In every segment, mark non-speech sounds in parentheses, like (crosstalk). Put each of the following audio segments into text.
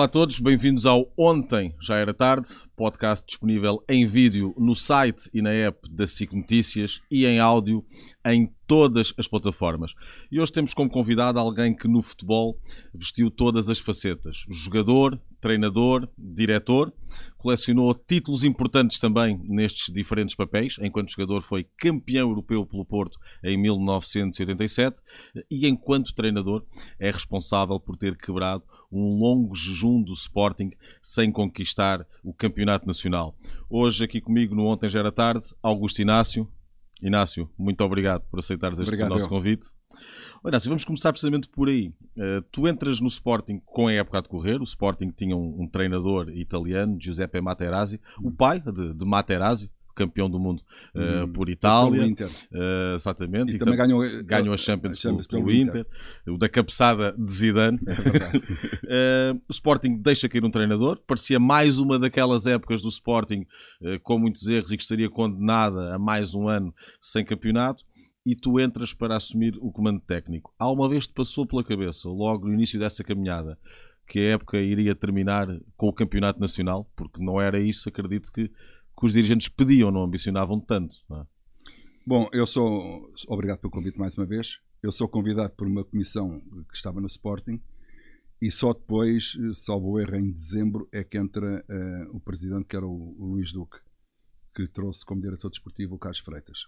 Olá a todos, bem-vindos ao Ontem Já Era Tarde, podcast disponível em vídeo no site e na app da SIC Notícias e em áudio em todas as plataformas. E hoje temos como convidado alguém que no futebol vestiu todas as facetas: jogador, treinador, diretor. Colecionou títulos importantes também nestes diferentes papéis. Enquanto jogador, foi campeão europeu pelo Porto em 1987 e, enquanto treinador, é responsável por ter quebrado um longo jejum do Sporting sem conquistar o campeonato nacional. Hoje, aqui comigo no Ontem Já Era Tarde, Augusto Inácio. Inácio, muito obrigado por aceitares este obrigado, nosso eu. convite. Olha, Inácio, vamos começar precisamente por aí. Uh, tu entras no Sporting com a época a decorrer. O Sporting tinha um, um treinador italiano, Giuseppe Materazzi, o pai de, de Materazzi, campeão do mundo uh, por Itália. Uh, exatamente. E, e também ganhou, ganhou a Champions, a Champions pelo, pelo Inter. Inter. O da cabeçada de Zidane. É uh, (laughs) o Sporting deixa cair um treinador. Parecia mais uma daquelas épocas do Sporting com muitos erros e que estaria condenada a mais um ano sem campeonato. E tu entras para assumir o comando técnico. Há uma vez te passou pela cabeça, logo no início dessa caminhada, que a época iria terminar com o campeonato nacional, porque não era isso, acredito que que os dirigentes pediam, não ambicionavam tanto. Não é? Bom, eu sou. Obrigado pelo convite mais uma vez. Eu sou convidado por uma comissão que estava no Sporting e só depois, salvo erro, em dezembro, é que entra uh, o presidente, que era o, o, Luís Duque, que trouxe como diretor desportivo o Carlos Freitas.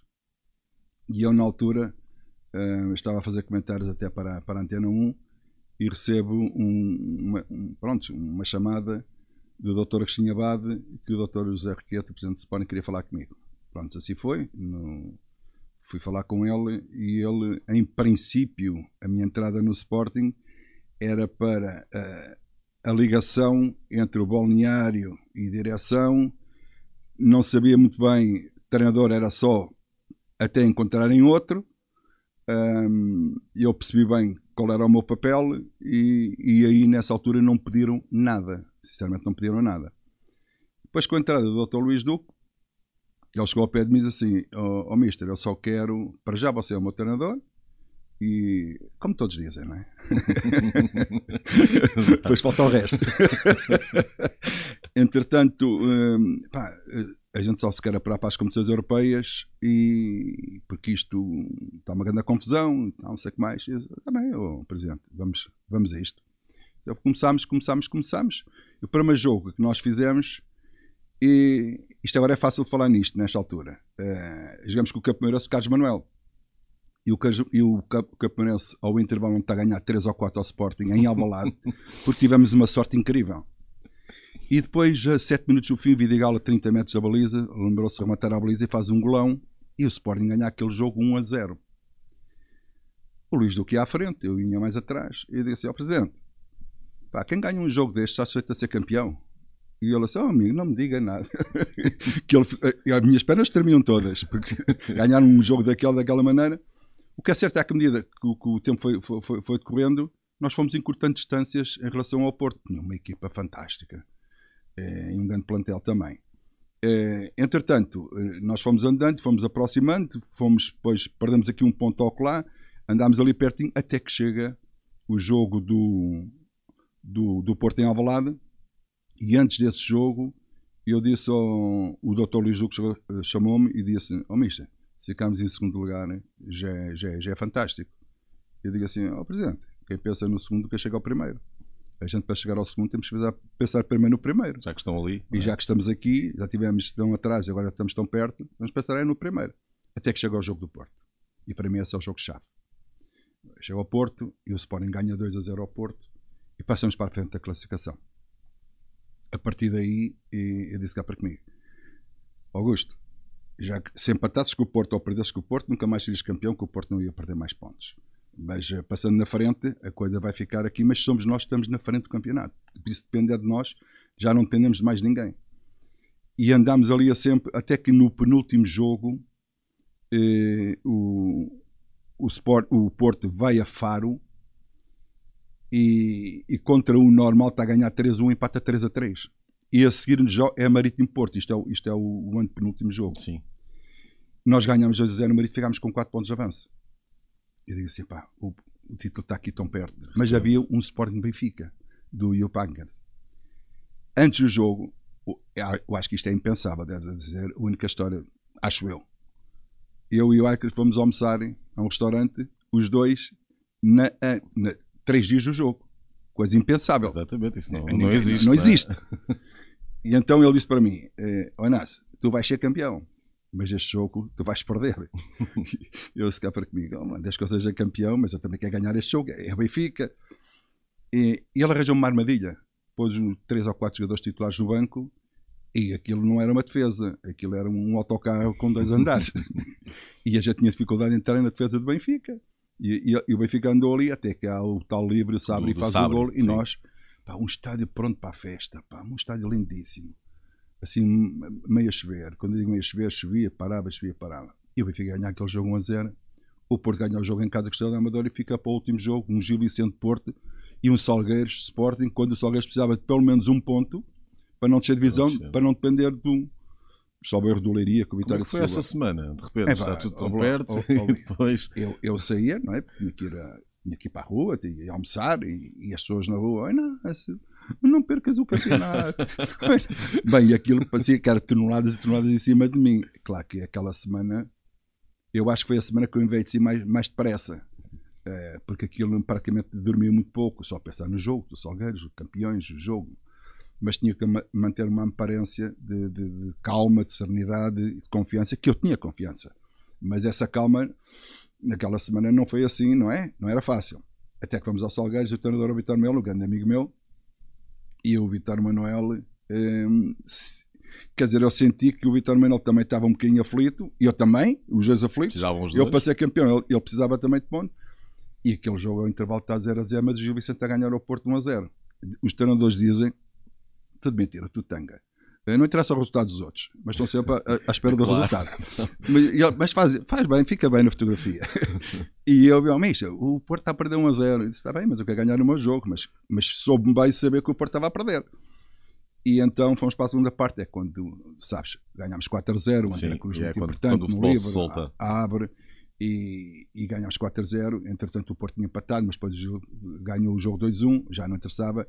E eu, na altura, uh, estava a fazer comentários até para, para a Antena 1 e recebo um, uma, um, pronto, uma chamada do Dr. Agostinho Abade que o Dr. José Requeto, presidente do Sporting, queria falar comigo. Pronto, assim foi. No... Fui falar com ele e ele, em princípio, a minha entrada no Sporting era para uh, a ligação entre o balneário e direção. Não sabia muito bem, treinador era só até encontrarem outro. Um, eu percebi bem qual era o meu papel e, e aí nessa altura não pediram nada Sinceramente não pediram nada. Depois com a entrada do Dr. Luís Duque, ele chegou ao pé de mim e disse assim, ó oh, oh, mister, eu só quero, para já você é o meu treinador, e como todos dizem, não é? (laughs) Depois falta o resto. (laughs) Entretanto, hum, pá, a gente só se quer apurar para as competições europeias e porque isto está uma grande confusão, não sei o que mais. Também, oh, Presidente, vamos, vamos a isto. Então começámos, começámos, começámos. O primeiro jogo que nós fizemos, e isto agora é fácil falar nisto, nesta altura. Uh, jogamos com o Campeonato Carlos Manuel. E o, e o ao intervalo está a ganhar 3 ou 4 ao Sporting em Alvalade, (laughs) porque tivemos uma sorte incrível. E depois, a 7 minutos do fim, Vidigal a 30 metros da baliza, lembrou-se de rematar a baliza e faz um golão. E o Sporting ganha aquele jogo 1 a 0. O Luís Duque à frente, eu vinha mais atrás. E disse ao Presidente, Pá, quem ganha um jogo deste está sujeito a ser campeão. E ele disse: Oh, amigo, não me diga nada. (laughs) que ele, eh, as minhas pernas terminam todas, porque (laughs) ganhar um jogo daquela, daquela maneira. O que é certo é que, à medida que que o tempo foi, foi, foi, decorrendo, nós fomos encurtando distâncias em relação ao Porto. Tinha uma equipa fantástica é, e um grande plantel também. É, entretanto, nós fomos andando, fomos aproximando, fomos, depois perdemos aqui um ponto ao lá, andámos ali pertinho, até que chega o jogo do, do, do Porto em Alvalade. E antes desse jogo eu disse ao o Dr. Luís Duque chamou-me e disse ó oh, mister, se ficamos em segundo lugar já, é, já, é, já é fantástico. Eu digo assim, ó oh, Presidente quem pensa no segundo quer chegar ao primeiro? A gente para chegar ao segundo temos que pensar primeiro no primeiro. Já que estão ali e é? já que estamos aqui, já tivemos tão atrás e agora estamos tão perto, vamos pensar é no primeiro. Até que chega ao jogo do Porto. E para mim esse é o jogo-chave. Chega ao Porto e o Sporting ganha 2 a 0 ao Porto e passamos para a frente da classificação. A partir daí, eu disse cá para comigo: Augusto, já que se empatasses com o Porto ou perdesses com o Porto, nunca mais serias campeão, que o Porto não ia perder mais pontos. Mas eh, passando na frente, a coisa vai ficar aqui, mas somos nós que estamos na frente do campeonato. Isso depende de nós, já não dependemos de mais ninguém. E andamos ali a sempre, até que no penúltimo jogo, eh, o, o, Sport, o Porto vai a Faro e, e, contra o normal está a ganhar 3-1, empata 3-3. E a seguir é Marítimo Porto. Isto é, o, isto é o, o ano penúltimo jogo. Sim. Nós ganhamos 2-0 no Marítimo ficámos com 4 pontos de avanço. Eu digo assim, pá, o, o título está aqui tão perto. Mas havia um Sporting Benfica, do Jupankers. antes do jogo, eu acho que isto é impensável, deve dizer, a única história, acho eu. Eu e o Aicas fomos almoçar a um restaurante, os dois, na, na, três dias do jogo. Coisa impensável. Exatamente, isso não, não existe. Não, existe. (laughs) e então ele disse para mim: eh, Onas, tu vais ser campeão, mas este jogo tu vais perder. (laughs) eu se cá para comigo: oh, desde que eu seja campeão, mas eu também quero ganhar este jogo. É Benfica. E, e ele arranjou uma armadilha. Pôs três ou quatro jogadores titulares no banco e aquilo não era uma defesa, aquilo era um autocarro com dois andares. (laughs) e a gente tinha dificuldade em entrar na defesa do Benfica. E, e, e, o Benfica andou ali até que há o tal livre, o Sabre e faz o gol. E nós, pá, um estádio pronto para a festa, pá, um estádio lindíssimo. Assim, meio a chover. Quando eu digo meio a chover, chovia, parava, chovia, parava. E o Benfica ganhar aquele jogo 1 a 0. O Porto ganha o jogo em casa com o Estrela da Amadora e fica para o último jogo, um Gil Vicente Porto e um Salgueiros Sporting, quando o Salgueiros precisava de pelo menos um ponto para não descer divisão, para não depender de um salvo erro do Leiria com o Vitória Como é foi essa semana? De repente, é, está tudo tão perto (laughs) depois... Eu, eu saía, não é? Tinha que ir, a, tinha que ir para a rua, tinha que almoçar e, e, as pessoas na rua, não, assim, não percas o campeonato. (laughs) Bem, aquilo parecia que era toneladas e toneladas em cima de mim. Claro que aquela semana, eu acho que foi a semana que eu envelheci mais, mais depressa. É, porque aquilo praticamente dormia muito pouco, só pensar no jogo, dos Salgueiros, campeões, o jogo mas tinha que manter uma aparência de, de, de, calma, de serenidade e de confiança, que eu tinha confiança. Mas essa calma, naquela semana, não foi assim, não é? Não era fácil. Até que fomos ao Salgueiros, o treinador o Vitor Melo, um grande amigo meu, e o Vitor Manuel. Hum, quer dizer, eu senti que o Vitor Manuel também estava um bocadinho aflito, e eu também, os dois aflitos. Precisavam os dois. Eu passei campeão, ele, ele precisava também de ponto. E aquele jogo ao intervalo está 0 a 0, mas o Gil Vicente a ganhar ao Porto 1 a 0. Os treinadores dizem tudo mentira, tudo tanga. Não interessa o resultado dos outros, mas estão sempre à, espera do (laughs) claro. resultado. Mas, mas, faz, faz bem, fica bem na fotografia. (laughs) E eu vi, oh, o Porto está a perder 1 a 0. Eu disse, está bem, mas eu quero ganhar o meu jogo. Mas, mas soube-me bem saber que o Porto estava a perder. E então fomos para a segunda parte. É quando, sabes, ganhámos 4 a 0. O André Cruz é muito quando, importante quando no livro. Solta. abre e, e ganhámos 4 a 0. Entretanto, o Porto tinha empatado, mas depois ganhou o jogo 2 a 1. Já não interessava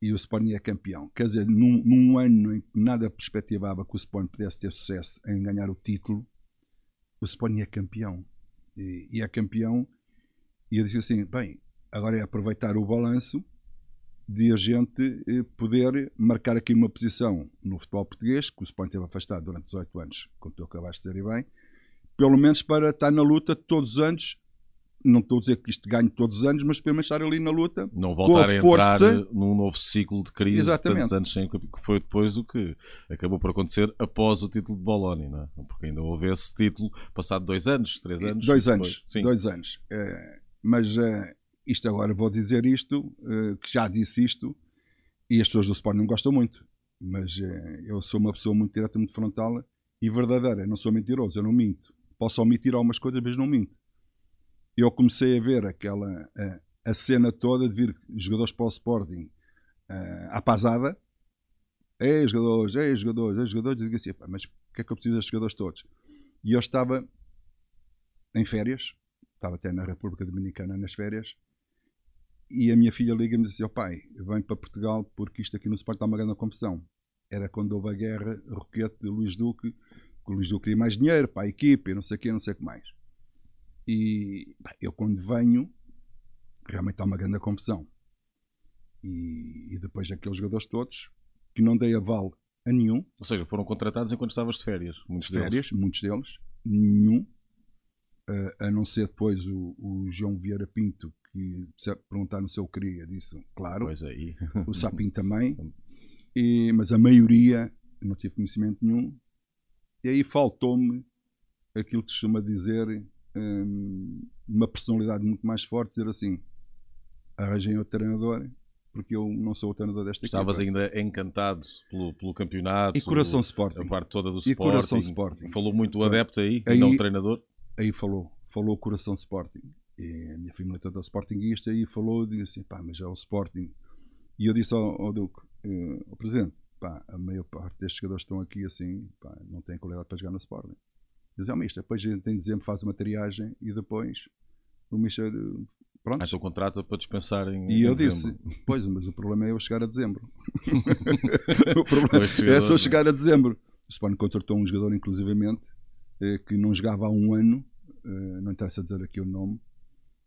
e o Sporting é campeão. Quer dizer, num, num, ano em que nada perspectivava que o Sporting pudesse ter sucesso em ganhar o título, o Sporting é campeão. E, e é campeão. E eu disse assim: bem, agora é aproveitar o balanço de a gente eh, poder marcar aqui uma posição no futebol português, que o Sporting teve afastado durante 18 anos, como tu acabaste de dizer bem, pelo menos para estar na luta todos os anos não estou a dizer que isto ganhe todos os anos, mas pelo menos estar ali na luta. Não voltar a, força... entrar num novo ciclo de crise Exatamente. tantos anos sem que foi depois do que acabou por acontecer após o título de Bologna, não é? Porque ainda houve esse título passado dois anos, três anos. Dois anos, Sim. dois anos. É, mas é, isto agora vou dizer isto, é, que já disse isto, e as pessoas do Sport não gostam muito. Mas eu sou uma pessoa muito direta, muito frontal e verdadeira. Não sou mentiroso, eu não minto. Posso omitir algumas coisas, mas não minto eu comecei a ver aquela a, a cena toda de vir jogadores para o Sporting uh, à pasada. Ei, jogadores, ei, jogadores, ei, jogadores. Eu digo assim, mas o que é que eu preciso destes jogadores todos? E eu estava em férias, estava até na República Dominicana nas férias, e a minha filha liga-me e diz assim: oh, pai, venho para Portugal porque isto aqui no Sport está uma grande confusão. Era quando houve a guerra Roquete de Luís Duque, que o Luís Duque queria mais dinheiro para a equipe, não sei o que, não sei o que mais. E eu, quando venho, realmente há uma grande confusão. E, e depois aqueles jogadores todos que não dei aval a nenhum. Ou seja, foram contratados enquanto estavas de férias. Muitos de férias, deles. muitos deles. Nenhum. Uh, a não ser depois o, o, João Vieira Pinto, que perguntaram se eu queria, disse claro. Pois aí. O Sapinho também. (laughs) E, mas a maioria não tive conhecimento nenhum. E aí faltou-me aquilo que se chama dizer uma personalidade muito mais forte, dizer assim: arranjem outro treinador, porque eu não sou o treinador desta Estavas equipa. ainda encantado pelo, pelo campeonato. E coração Sporting. A parte toda do e Sporting. coração Sporting. Falou muito o adepto aí, aí, não o treinador. Aí falou, falou coração Sporting. E a minha família toda Sportingista e falou, e disse assim, pá, mas é o Sporting. E eu disse ao, ao Duque, uh, ao Presidente, pá, a maior parte destes jogadores estão aqui assim, pá, não têm qualidade para jogar no Sporting. Diz, oh, mister, depois em dezembro faz uma triagem e depois o mister Pronto. Ah, então contrata para dispensar em E eu em disse, pois, mas o problema é eu chegar a dezembro. (laughs) o problema é só chegar a dezembro. O Sporting contratou um jogador, inclusivamente, eh, que não jogava há um ano, eh, não interessa dizer aqui o nome,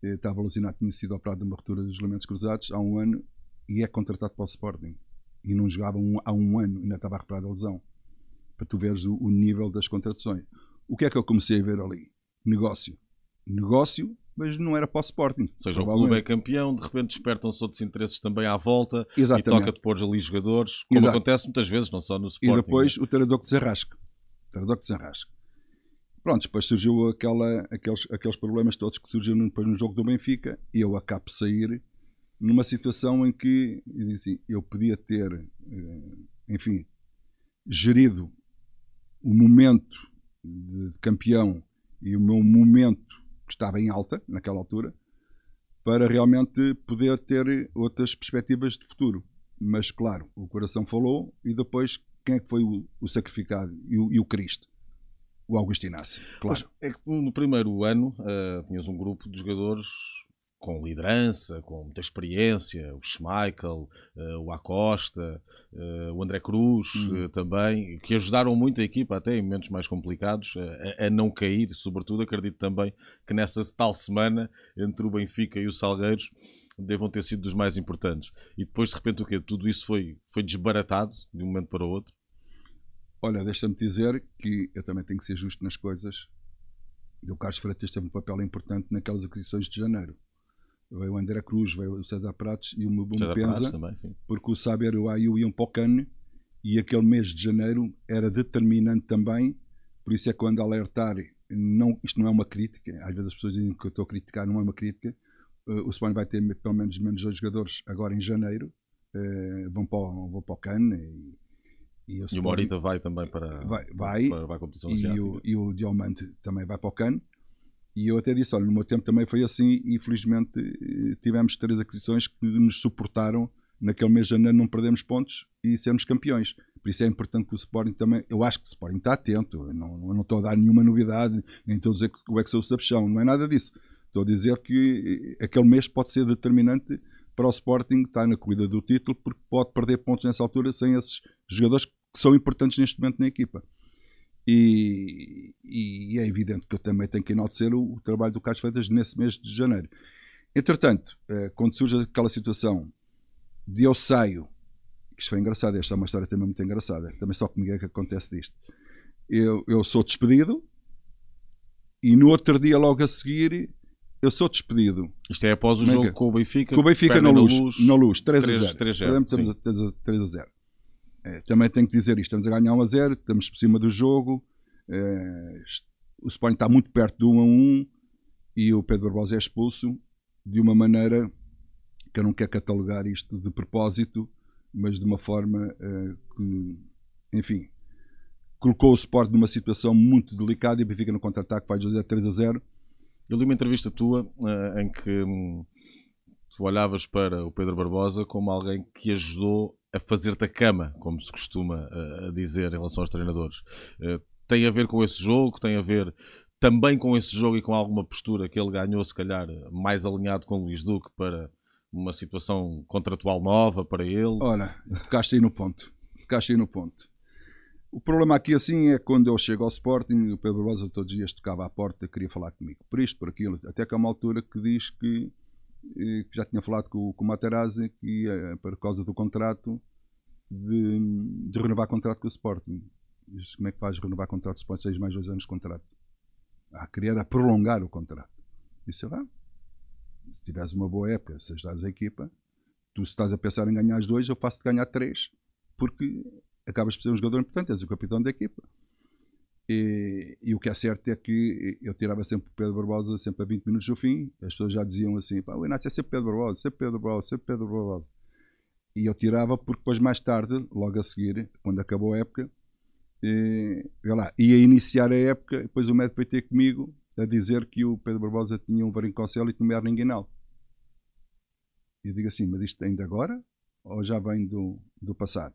eh, estava alucinado, tinha sido operado de uma ruptura dos elementos cruzados há um ano e é contratado para o Sporting. E não jogava um, há um ano, ainda estava a reparar a lesão. Para tu veres o, o nível das contratações. O que é que eu comecei a ver ali? Negócio. Negócio mas não era para o Sporting. Ou seja, o clube é campeão, de repente despertam-se outros interesses também à volta Exatamente. e toca de pôr ali jogadores, como Exato. acontece muitas vezes, não só no Sporting. E depois né? o treinador que se arrasca. O treinador que se arrasca. Pronto, depois surgiu aquela, aqueles, aqueles problemas todos que surgiram depois no jogo do Benfica e eu acabo de sair numa situação em que eu, assim, eu podia ter, eh, enfim, gerido o momento de campeão e o meu momento que estava em alta naquela altura, para realmente poder ter outras perspectivas de futuro. Mas, claro, o coração falou e depois quem é que foi o, o sacrificado e o, e o Cristo? O Augusto Inácio, claro. Mas é que no primeiro ano uh, tinhas um grupo de jogadores com liderança, com muita experiência, o Schmeichel, uh, o Acosta, uh, o André Cruz uh, também, que ajudaram muito a equipa, até em momentos mais complicados, a, a, não cair. Sobretudo, acredito também que nessa tal semana entre o Benfica e o Salgueiros devam ter sido dos mais importantes. E depois, de repente, o quê? Tudo isso foi, foi desbaratado de um momento para o outro? Olha, deixa-me dizer que eu também tenho que ser justo nas coisas. E o Carlos Freitas teve um papel importante naquelas aquisições de janeiro veio o André Cruz, veio o César Pratos e o Mubum Penza, porque o Saber e o Ayu iam para o Cane e aquele mês de janeiro era determinante também, por isso é que quando alertar, não, isto não é uma crítica, às vezes as pessoas dizem que eu estou a criticar, não é uma crítica, uh, o Sporting vai ter pelo menos menos dois jogadores agora em janeiro, uh, vão, para o, vão para o Cane e, e, o, e o Morita vai também para, vai, vai, para, para a competição e o, e o Diamante também vai para o Cane e eu até disse: olha, no meu tempo também foi assim, e felizmente eh, tivemos três aquisições que nos suportaram naquele mês de janeiro não perdemos pontos e sermos campeões. Por isso é importante que o Sporting também. Eu acho que o Sporting está atento. Eu não, eu não estou a dar nenhuma novidade, nem estou a dizer que o é que sou o sabichão, não é nada disso. Estou a dizer que eh, aquele mês pode ser determinante para o Sporting estar na corrida do título, porque pode perder pontos nessa altura sem esses jogadores que são importantes neste momento na equipa. E, e, é evidente que eu também tenho que enaltecer o, o trabalho do Carlos Freitas nesse mês de janeiro. Entretanto, eh, quando surge aquela situação de eu saio, isto foi engraçado, esta é uma história também muito engraçada, também só comigo é que acontece disto. Eu, eu sou despedido e no outro dia, logo a seguir, eu sou despedido. Isto é após o Mega. jogo com o Benfica? Com o Benfica na luz, na luz, na luz 3 a 0. 3, 0 3, 3 a 0. É, também tenho que dizer isto: estamos a ganhar 1 a 0, estamos por cima do jogo. É, o Sporting está muito perto do 1 a 1 e o Pedro Barbosa é expulso de uma maneira que eu não quero catalogar isto de propósito, mas de uma forma é, que, enfim, colocou o Sporting numa situação muito delicada e o Benfica no contra-ataque faz 3 a 0. Eu li uma entrevista tua em que hum, tu olhavas para o Pedro Barbosa como alguém que ajudou a fazer-te a cama, como se costuma uh, dizer em relação aos treinadores. Uh, tem a ver com esse jogo, tem a ver também com esse jogo e com alguma postura que ele ganhou, se calhar, mais alinhado com o Luís Duque para uma situação contratual nova para ele. Olha, ficaste aí no ponto. Ficaste aí no ponto. O problema aqui assim é quando eu chego ao Sporting, o Pedro Rosa todos os dias tocava à porta, queria falar comigo. Por isto, por aquilo, até que há uma altura que diz que que já tinha falado com, com o Materazzi que é por causa do contrato de, de renovar contrato com o Sporting. Diz, como é que faz renovar contrato com o Sporting? 6 mais 2 anos de contrato. Ah, queria prolongar o contrato. Disse, vá. Se tiveres uma boa época, se ajudares a equipa, tu se estás a pensar em ganhar as dois, eu faço-te ganhar três, porque acabas por ser um jogador importante, és o capitão da equipa. E, e, o que é certo é que eu tirava sempre o Pedro Barbosa sempre a 20 minutos do fim. As pessoas já diziam assim: Pá, o Inácio é sempre Pedro Barbosa, sempre Pedro Barbosa, sempre Pedro Barbosa. E eu tirava porque depois, mais tarde, logo a seguir, quando acabou a época, e, lá, ia iniciar a época. Depois o médico veio ter comigo a dizer que o Pedro Barbosa tinha um varincocele e não era inguinal. E eu digo assim: Mas isto ainda agora? Ou já vem do, do passado?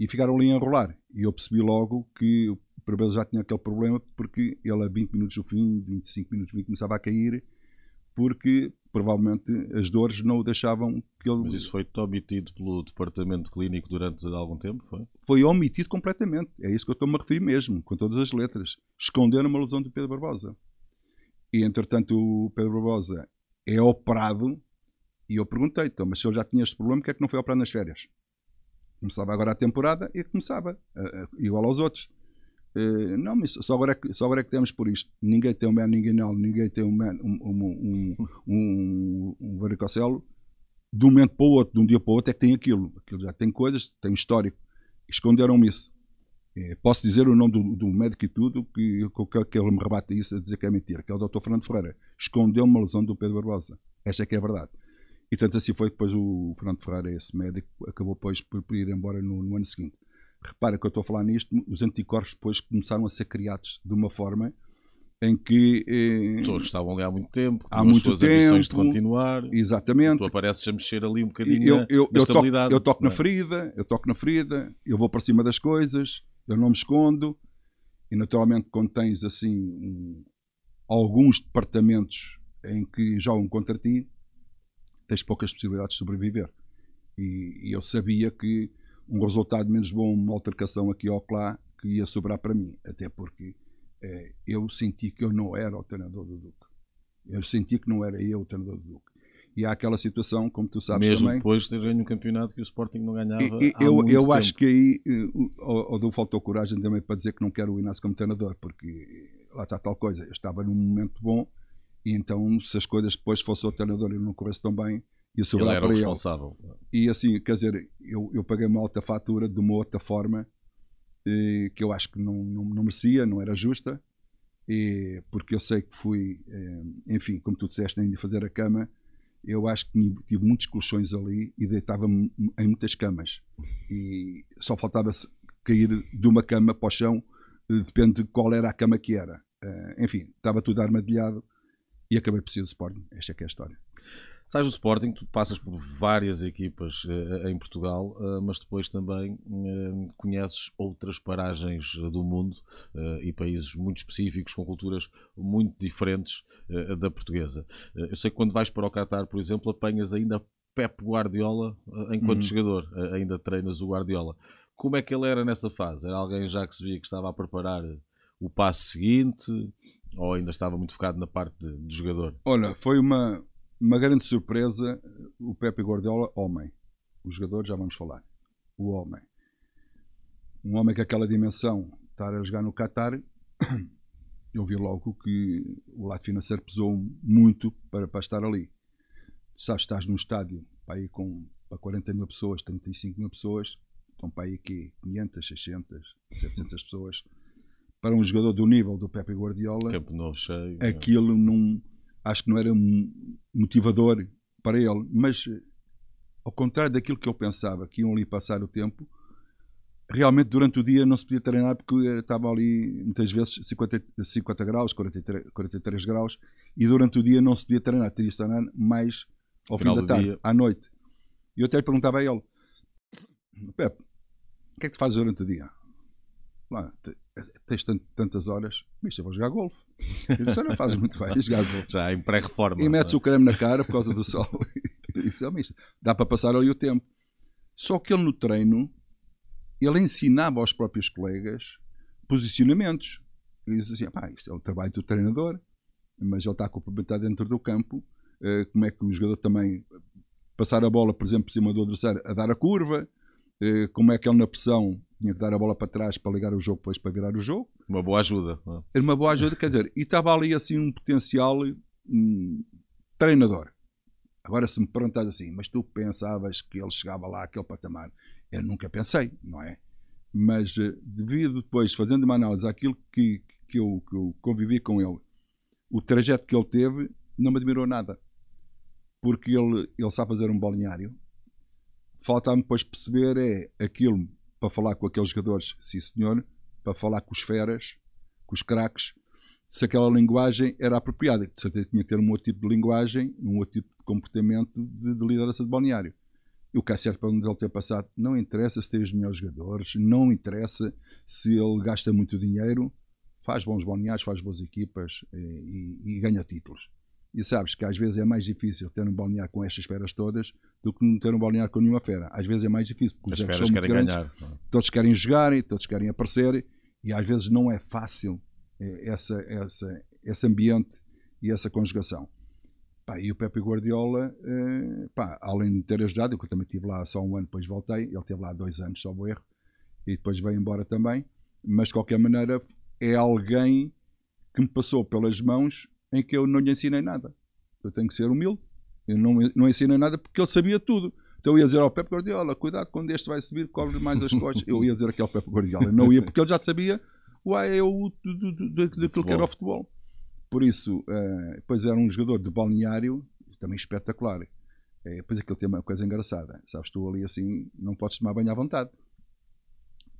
E ficaram ali a enrolar. E eu percebi logo que para ele já tinha aquele problema porque ele a 20 minutos do fim, 25 minutos do fim começava a cair porque provavelmente as dores não o deixavam que ele. Mas isso foi omitido pelo departamento clínico durante algum tempo? Foi? Foi omitido completamente. É isso que eu estou-me a referir mesmo, com todas as letras. Esconderam uma lesão do Pedro Barbosa. E entretanto o Pedro Barbosa é operado e eu perguntei, então, mas se ele já tinha este problema, porque é que não foi operado nas férias? Começava agora a temporada e começava, igual aos outros. Uh, não, mas só agora, é que, só agora é que temos por isto. Ninguém tem um man, ninguém não, ninguém tem um man, um, um, um, um, um varicocelo. De um momento para o outro, de um dia para o outro, é que tem aquilo. Aquilo já tem coisas, tem histórico. Esconderam-me isso. Eh, posso dizer o nome do, do, médico e tudo, que, que, que ele me rebate isso a dizer que é mentira, que é o Dr. Fernando Ferreira. Escondeu uma lesão do Pedro Barbosa. Esta é que é a verdade. E tanto assim foi depois o Fernando Ferreira, esse médico, acabou depois por ir embora no, no, ano seguinte. Repara que eu estou a falar nisto, os anticorpos depois começaram a ser criados de uma forma em que. Eh, Pessoas que estavam ali há muito tempo, há muito suas tempo, de continuar. Exatamente. Tu apareces a mexer ali um bocadinho eu, eu, na eu. Toco, eu toco é? na ferida, eu toco na ferida, eu vou para cima das coisas, eu não me escondo. E naturalmente, quando tens assim um, alguns departamentos em que jogam contra ti, tens poucas possibilidades de sobreviver. E, e, eu sabia que um resultado menos bom, uma altercação aqui ou lá, que ia sobrar para mim. Até porque eh, eu senti que eu não era o treinador do Duque. Eu senti que não era eu o treinador do Duque. E há aquela situação, como tu sabes Mesmo também. depois de ter ganho um campeonato que o Sporting não ganhava. E, eu eu tempo. acho que aí o Adolfo faltou coragem também para dizer que não quero o Inácio como treinador, porque lá está tal coisa. Eu estava num momento bom e então, se as coisas depois fosse o treinador e não corresse tão bem, ia ele sobrar era o para ele. responsável. E assim, quer dizer, eu, eu paguei uma alta fatura de uma outra forma eh, que eu acho que não, não, não merecia, não era justa, e, porque eu sei que fui, eh, enfim, como tu disseste, ainda fazer a cama, eu acho que tive muitos colchões ali e deitava-me em muitas camas. E só faltava cair de uma cama para o chão, eh, depende de qual era a cama que era. Eh, enfim, estava tudo armadilhado e acabei por ser o Sporting. Esta é que é a história. Sais do Sporting, tu passas por várias equipas eh, em Portugal, eh, mas depois também eh, conheces outras paragens do mundo e países muito específicos, com culturas muito diferentes da portuguesa. Eu sei que quando vais para o Qatar, por exemplo, apanhas ainda Pep Guardiola enquanto Uhum. jogador, ainda treinas o Guardiola. Como é que ele era nessa fase? Era alguém já que se via que estava a preparar o passo seguinte ou ainda estava muito focado na parte de, de jogador? Olha, foi uma, uma grande surpresa o Pepe Guardiola, homem. O jogador, já vamos falar. O homem. Um homem com aquela dimensão, estar a jogar no Qatar, (coughs) eu vi logo que o lado financeiro pesou muito para, para estar ali. Sabes, estás num estádio para aí com para 40 mil pessoas, 35 mil pessoas, estão para aí aqui 500, 600, 700 pessoas. Para um jogador do nível do Pepe Guardiola, Campo Novo cheio. aquilo não acho que não era motivador para ele, mas ao contrário daquilo que eu pensava, que iam ali passar o tempo, realmente durante o dia não se podia treinar porque estava ali muitas vezes 50, 50 graus, 43, 43 graus, e durante o dia não se podia treinar, teria de treinar mais ao Final fim da tarde, dia. à noite. E eu até lhe perguntava a ele, Pepe, o que é que tu fazes durante o dia? Lá, te- tens tant- tantas horas, bicho, eu vou jogar golfe. Eu disse, olha, fazes muito bem, jogar golfe. Já em pré-reforma. E metes não o creme na cara por causa do sol. (laughs) Isso é misto. Dá para passar ali o tempo. Só que ele no treino, ele ensinava aos próprios colegas posicionamentos. Ele dizia assim, pá, isto é o trabalho do treinador, mas ele está a complementar dentro do campo. eh, como é que o jogador também passar a bola, por exemplo, por cima do adversário, a dar a curva. eh, como é que ele na pressão tinha que dar a bola para trás para ligar o jogo, depois para virar o jogo Uma boa ajuda. é? era uma boa ajuda, quer dizer, e estava ali assim um potencial hum, treinador. Agora, se me perguntas assim, mas tu pensavas que ele chegava lá àquele patamar? Eu nunca pensei, não é? Mas eh, devido depois, fazendo uma análise àquilo que, que, eu, que eu convivi com ele, o trajeto que ele teve não me admirou nada. Porque ele, ele sabe fazer um balneário. Falta-me depois perceber é aquilo para falar com aqueles jogadores, sim senhor, para falar com os feras, com os craques, se aquela linguagem era apropriada. De certeza tinha que ter um outro tipo de linguagem, um outro tipo de comportamento de, de liderança de balneário. E o que é certo para onde ele ter passado, não interessa se tem os melhores jogadores, não interessa se ele gasta muito dinheiro, faz bons balneários, faz boas equipas eh, e, e ganha títulos. E sabes que às vezes é mais difícil ter um balneário com estas feras todas do que não ter um balneário com nenhuma fera. Às vezes é mais difícil. Porque As feras querem grandes, ganhar. É? Todos querem jogar, todos querem aparecer e às vezes não é fácil eh, essa, essa, esse ambiente e essa conjugação. Pá, e o Pepe Guardiola, eh, pá, além de ter ajudado, eu também estive lá só um ano, depois voltei, ele esteve lá dois anos, só o erro, e depois veio embora também, mas de qualquer maneira é alguém que me passou pelas mãos em que eu não lhe ensinei nada. Eu tenho que ser humilde. Eu não, não ensinei nada porque ele sabia tudo. Então eu ia dizer ao Pepe Guardiola, cuidado quando este vai subir, cobre mais as costas. Eu ia dizer aquele Pepe Guardiola. Não ia porque ele já sabia uai, eu, daquilo que era o futebol. Por isso, uh, depois era um jogador de balneário também espetacular. É, depois aquele tem uma coisa engraçada. Sabes, tu ali assim, não podes tomar banho à vontade.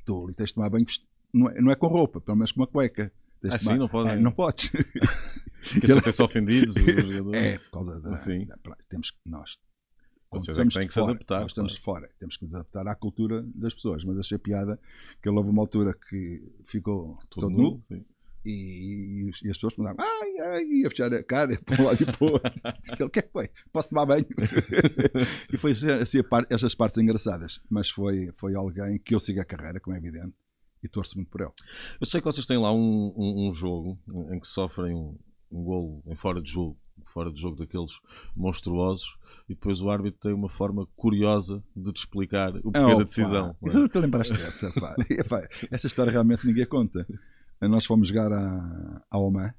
Tu ali tens de tomar banho, não é, não é com roupa, pelo menos com uma cueca. Tens ah, sim, não pode. É, não podes. (laughs) Porque se se ofendidos. É, por causa da. Assim. da temos que. Nós. É que têm que se fora, adaptar. Nós estamos claro. fora. Temos que nos adaptar à cultura das pessoas. Mas achei piada que houve uma altura que ficou Tudo todo nu. nu e, e, as pessoas perguntavam, ai, ai, ia fechar a cara para um lado e para o outro. O que é que foi? Posso tomar banho? (laughs) e foi assim, assim par, essas partes engraçadas. Mas foi, foi alguém que eu sigo a carreira, como é evidente, e torço muito por ele. Eu sei que vocês têm lá um, um, um jogo em que sofrem um, um golo em fora de jogo, fora de jogo daqueles monstruosos, e depois o árbitro tem uma forma curiosa de te explicar o porquê oh, da decisão. Pá, é? Tu lembraste dessa, pá. Essa história realmente ninguém conta. Nós fomos jogar a, a Oman.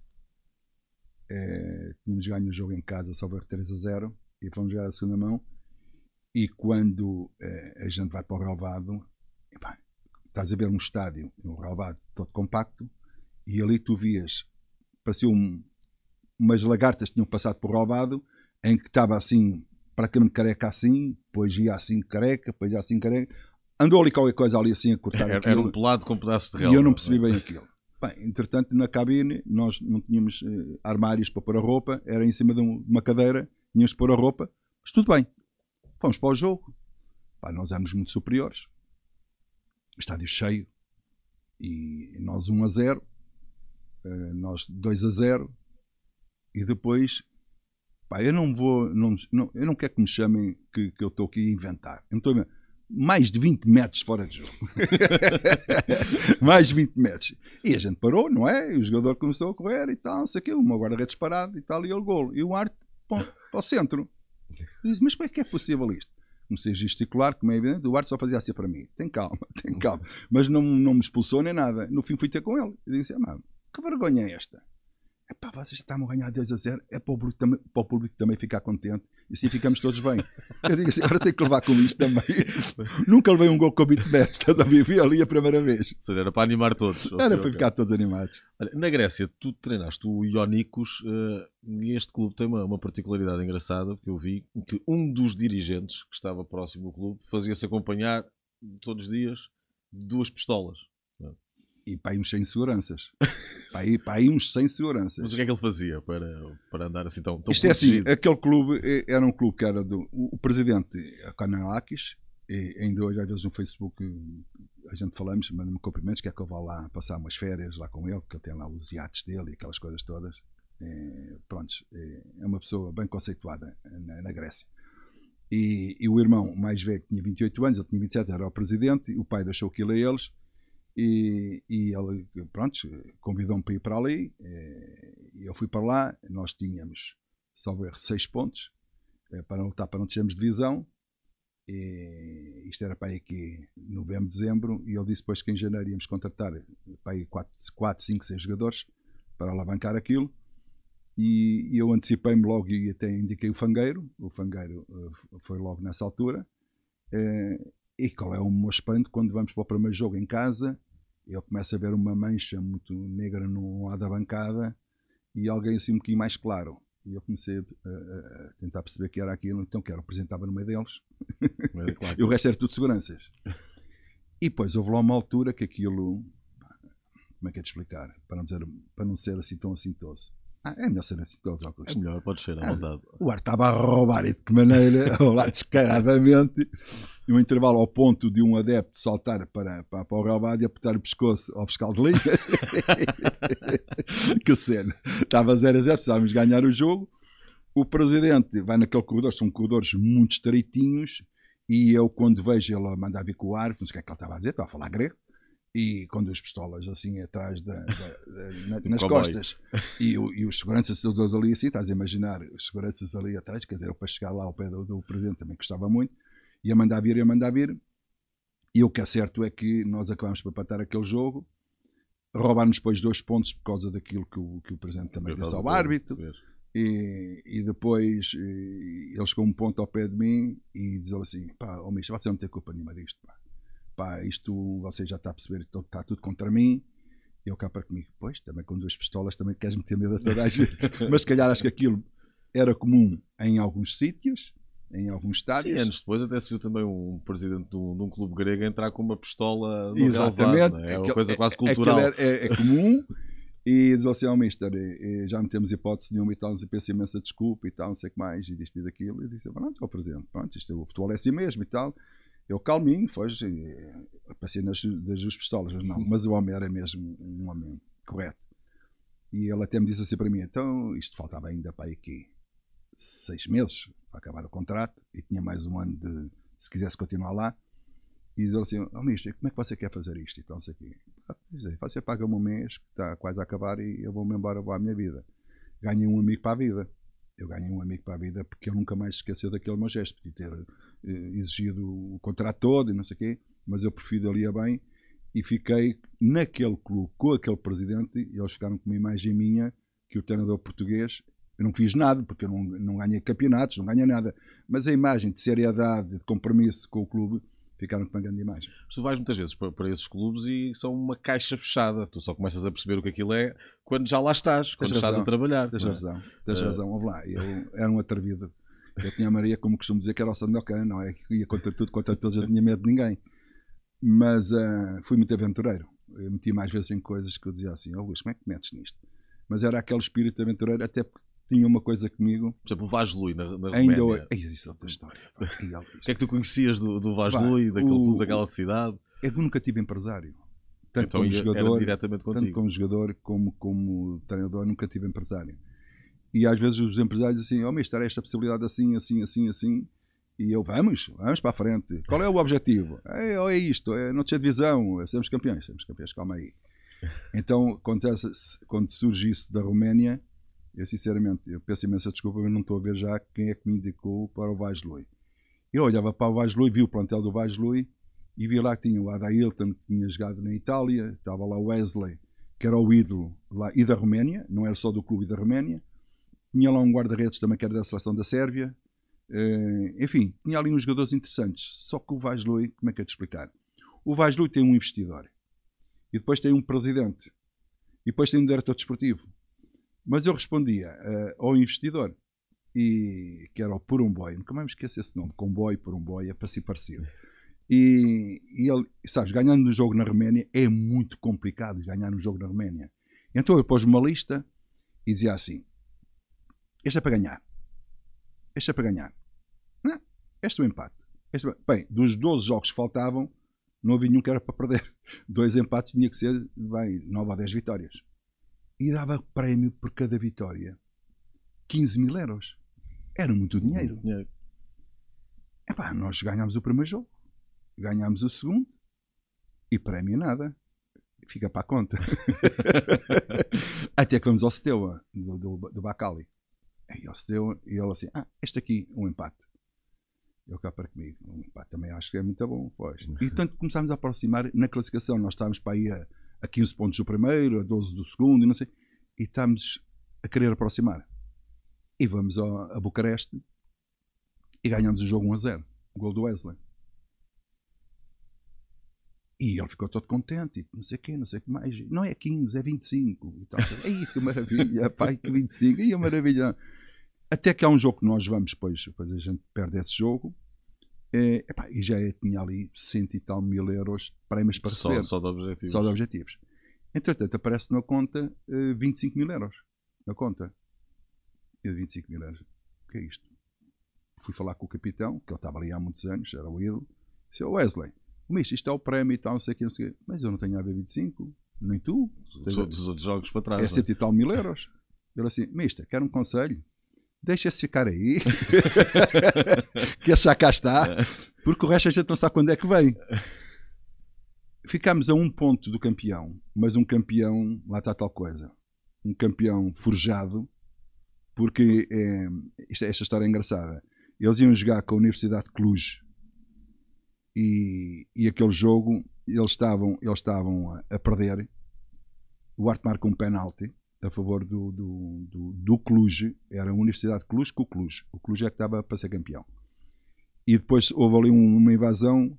É, tínhamos ganho o jogo em casa, só veio 3 a 0 e fomos jogar a segunda mão. E quando é, a gente vai para o relvado, epá, estás a ver um estádio, um relvado todo compacto, e ali tu vias, parecia um, umas lagartas que tinham passado por relvado, em que estava assim, praticamente careca assim, depois ia assim careca, depois ia assim careca. Andou ali qualquer coisa ali assim a cortar era, aquilo. Era um pelado com um pedaço de relva. E eu não percebi bem aquilo. Bem, entretanto, na cabine, nós não tínhamos eh, armários para pôr a roupa, era em cima de, um, de uma cadeira, tínhamos que pôr a roupa, mas tudo bem. Fomos para o jogo. Pá, nós éramos muito superiores. Estádio cheio. E nós 1 a 0, eh, nós 2 a 0. E depois, pá, eu não vou, não, não, eu não quero que me chamem que, que eu estou aqui a inventar. Eu estou a mais de 20 metros fora de jogo. (laughs) mais de 20 metros. E a gente parou, não é? E o jogador começou a correr e tal, não sei o quê, uma guarda-redes parado e tal, e o golo. E o arte para o centro. E diz, mas como é que é possível isto? Comecei a gesticular, como é evidente, o arte só fazia assim para mim. Tem calma, (laughs) tem calma. Mas não, não me expulsou nem nada. No fim fui ter com ele. E disse, ah, que vergonha é esta? É pá, vocês estavam a ganhar 2 a 0, é para o, público também, para o público também ficar contente e assim ficamos todos bem. Eu digo assim, agora tenho que levar com isto também. (laughs) Nunca levei um gol com o Bitmatch, também vi ali a primeira vez. Ou seja, era para animar todos. Era para ficar todos animados. Olha, na Grécia, tu treinaste o Ionicos uh, e este clube tem uma, uma, particularidade engraçada que eu vi, que um dos dirigentes que estava próximo do clube fazia-se acompanhar todos os dias de duas pistolas e para aí uns sem seguranças. para, aí, para aí uns seguranças. Mas o que é que ele fazia para, para andar assim tão, tão Isto protegido? é assim, aquele clube eh, era um clube que era do o, presidente Kanalakis, e ainda hoje às vezes no Facebook a gente falamos, manda-me cumprimentos, quer que eu vá lá passar umas férias lá com ele, porque ele tem lá os iates dele e aquelas coisas todas. É, pronto, é, é uma pessoa bem conceituada na, na Grécia. E, e, o irmão mais velho tinha 28 anos, ele tinha 27, era o presidente, o pai deixou aquilo a eles e, e ele, pronto, convidou-me para ir para ali. Eh, e eu fui para lá. Nós tínhamos, salvo erro, seis pontos eh, para lutar para não termos divisão. E isto era para aí que novembro, dezembro. E ele disse depois que em janeiro íamos contratar para aí 4, 5, 6 jogadores para alavancar aquilo. E, e eu antecipei-me logo e até indiquei o Fangueiro. O Fangueiro uh, foi logo nessa altura. E qual é o meu espanto quando vamos para o primeiro jogo em casa eu começo a ver uma mancha muito negra no lado da bancada e alguém assim um bocadinho mais claro. E eu comecei a, a, tentar perceber que era aquilo, então que era, apresentava no meio deles. Claro. (laughs) e o resto era tudo seguranças. E depois houve lá uma altura que aquilo. Como é que é de explicar? Para não, dizer, para não ser assim tão assintoso. Ah, é melhor ser assintoso, Augusto. É melhor, pode ser, à ah, vontade. O ar estava a roubar e de que maneira, (laughs) lá descaradamente e um intervalo ao ponto de um adepto saltar para, para, para o relvado e apertar o pescoço ao fiscal de linha. (laughs) que cena. Estava 0 a 0, precisávamos ganhar o jogo. O presidente vai naquele corredor, são corredores muito estreitinhos, e eu, quando vejo ele a mandar vir com o ar, não sei o que é que ele estava a dizer, estava a falar grego, e com duas pistolas assim atrás da, da, da, na, nas costas. (laughs) E, e, os seguranças todos ali assim, estás a imaginar os seguranças ali atrás, quer dizer, para chegar lá ao pé do, do presidente também gostava muito, ia mandar vir, ia mandar vir, e o que é certo é que nós acabamos por empatar aquele jogo, roubar-nos depois dois pontos por causa daquilo que o, que o presidente também disse ao árbitro. E, e, depois e, eles com um ponto ao pé de mim e dizem assim: pá, oh, Micho, você não tem culpa nenhuma disto, pá pá, isto você já está a perceber, está então tudo contra mim. E eu cá para comigo, pois, também com duas pistolas também queres meter medo a toda a gente. (laughs) Mas se calhar acho que aquilo era comum em alguns sítios, em alguns estádios. Sim, anos depois até se viu também um presidente de um, de um clube grego entrar com uma pistola no Exatamente. Relevado, é? é uma coisa é, quase cultural. É, é, é comum. E diz assim ao Mister, já não temos hipótese nenhuma e tal, nos peço imensa desculpa e tal, não sei o que mais, e disto e daquilo. E disse, pronto, ó Presidente, pronto, isto, o futebol é assim mesmo e tal. Eu calminho, foi, passei nas, das duas pistolas, não, mas o homem era mesmo um homem correto. E ele até me disse assim para mim: então, isto faltava ainda para aqui seis meses para acabar o contrato e tinha mais um ano de, se quisesse continuar lá. E diz ele assim: oh, mister, como é que você quer fazer isto? Então, isso aqui. Ah, você paga-me um mês que está quase a acabar e eu vou-me embora, vou à minha vida. Ganhei um amigo para a vida eu ganhei um amigo para a vida porque ele nunca mais esqueceu daquele meu gesto, de ter eh, exigido o contrato todo e não sei o quê, mas eu prefiro ali a bem e fiquei naquele clube com aquele presidente e eles ficaram com uma imagem minha que o treinador português eu não fiz nada porque eu não, não ganhei campeonatos, não ganhei nada, mas a imagem de seriedade, de compromisso com o clube ficaram com uma grande imagem. Tu vais muitas vezes para, para, esses clubes e são uma caixa fechada. Tu só começas a perceber o que aquilo é quando já lá estás, quando tens estás razão, a trabalhar. Tens é? razão, tens uh... razão. Vamos lá, eu era um atrevido. Eu tinha a Maria, como costumo dizer, que era o Sandokan, não é? Que ia contra tudo, contra todos, eu não tinha medo de ninguém. Mas uh, fui muito aventureiro. Eu meti mais vezes em coisas que eu dizia assim: Oh Luís, como é que metes nisto? Mas era aquele espírito aventureiro, até porque tinha uma coisa comigo. Por exemplo, o Vaslui na, na Ainda Roménia. Ainda isso é outra história. (laughs) o que é que tu conhecias do, do daquele o, clube, daquela cidade? Eu nunca tive empresário. Tanto então, como jogador, diretamente contigo. tanto como jogador como como treinador, nunca tive empresário. E às vezes os empresários dizem assim, oh mister, esta possibilidade assim, assim, assim, assim. E eu, vamos, vamos para a frente. Qual é o objetivo? É, é isto, é não ter divisão, é sermos campeões, sermos campeões, calma aí. Então, quando, quando surge isso da Roménia, eu, sinceramente, eu peço imensa desculpa, mas não estou a ver já quem é que me indicou para o Vaslui. Eu olhava para o Vaslui, vi o plantel do Vaslui e vi lá que tinha o Adailton, que tinha jogado na Itália, estava lá o Wesley, que era o ídolo lá, e da Roménia, não era só do clube da Roménia. Tinha lá um guarda-redes também que era da seleção da Sérvia. Uh, enfim, tinha ali uns jogadores interessantes. Só que o Vaslui, como é que é de explicar? O Vaslui tem um investidor. E depois tem um presidente. E depois tem um diretor desportivo. Mas eu respondia uh, ao investidor, e, que era o Porumboy, nunca mais me esqueço esse nome, Comboio, Porumboy, é para si parecido. E, e ele, sabes, ganhando no jogo na Roménia é muito complicado ganhar no jogo na Roménia. Então eu pus uma lista e dizia assim: Este é para ganhar. Este é para ganhar. Não, este é o empate. Este é... Bem, dos 12 jogos que faltavam, não havia nenhum que era para perder. (laughs) Dois empates tinha que ser, bem, 9 a 10 vitórias e dava prémio por cada vitória 15 mil euros. Era muito dinheiro. dinheiro. Epá, nós ganhámos o primeiro jogo, ganhámos o segundo e prémio nada. Fica para a conta. (laughs) Até que vamos ao Steaua, do, do, do Bacali. E ao Steaua, e ele assim: Ah, este aqui, um empate. Eu cá para comigo, um empate também acho que é muito bom. Pois. (laughs) E tanto começámos a aproximar na classificação. Nós estávamos para aí a a 15 pontos do primeiro, a 12 do segundo, e não sei. E estamos a querer aproximar. E vamos a, a Bucareste e ganhamos o jogo 1 a 0. O gol do Wesley. E ele ficou todo contente, e não sei o quê, não sei o que mais. Não é 15, é 25. E tal. (laughs) Ei, que maravilha, pai, que 25, e a maravilha. Até que há um jogo que nós vamos, depois, depois a gente perde esse jogo, é, epá, e já é, tinha ali cento e tal mil euros de prémios para só, receber. Só de objetivos. Só de objetivos. Entretanto, aparece na conta uh, eh, 25 mil euros. Na conta. E 25 mil euros. O que é isto? Fui falar com o capitão, que ele estava ali há muitos anos, era o ídolo. Disse, oh Wesley, mas isto é o prémio e tal, não sei o que, não sei o que. Mas eu não tenho a ver 25, nem tu. Os outros jogos para trás. É cento e tal mil euros. Ele assim, mister, quer um conselho? Deixa-se ficar aí, (laughs) que esse já cá está, porque o resto a gente não sabe quando é que vem. Ficámos a um ponto do campeão, mas um campeão, lá está tal coisa, um campeão forjado, porque é, esta, esta história é engraçada. Eles iam jogar com a Universidade de Cluj e, e aquele jogo eles estavam, eles estavam a, a perder. O Arte marca um penalti a favor do, do, do, do Cluj. Era a Universidade de Cluj com o Cluj. O Cluj é que estava para ser campeão. E depois houve ali um, uma invasão.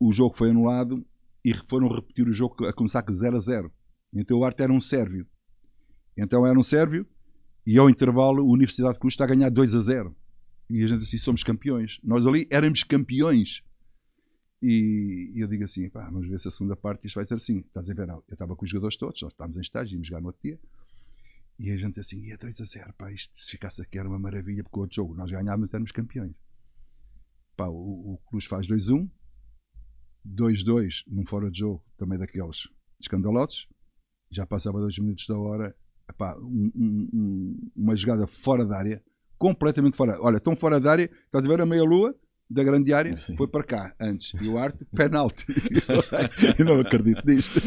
O jogo foi anulado e foram repetir o jogo a começar com 0 a 0. Então o Arte era um sérvio. Então era um sérvio e ao intervalo a Universidade de Cluj está a ganhar 2 a 0. E a gente assim, somos campeões. Nós ali éramos campeões. E, e eu digo assim, pá, vamos ver se a segunda parte isto vai ser assim. Estás a ver? Não, eu estava com os jogadores todos, nós estávamos em estágio, íamos jogar no outro dia. E a gente assim, ia 2 a 0, pá, isto se ficasse aqui era uma maravilha, porque o outro jogo nós ganhávamos éramos campeões. Pá, o, o Cruz faz 2-1, 2-2 num fora de jogo, também daqueles escandalosos. Já passava dois minutos da hora, um, um, um, uma jogada fora da área, completamente fora. Olha, tão fora da área, estás a ver a meia-lua da grande área, Sim. foi para cá antes. E o Arte, (laughs) penalti. eu não acredito nisto.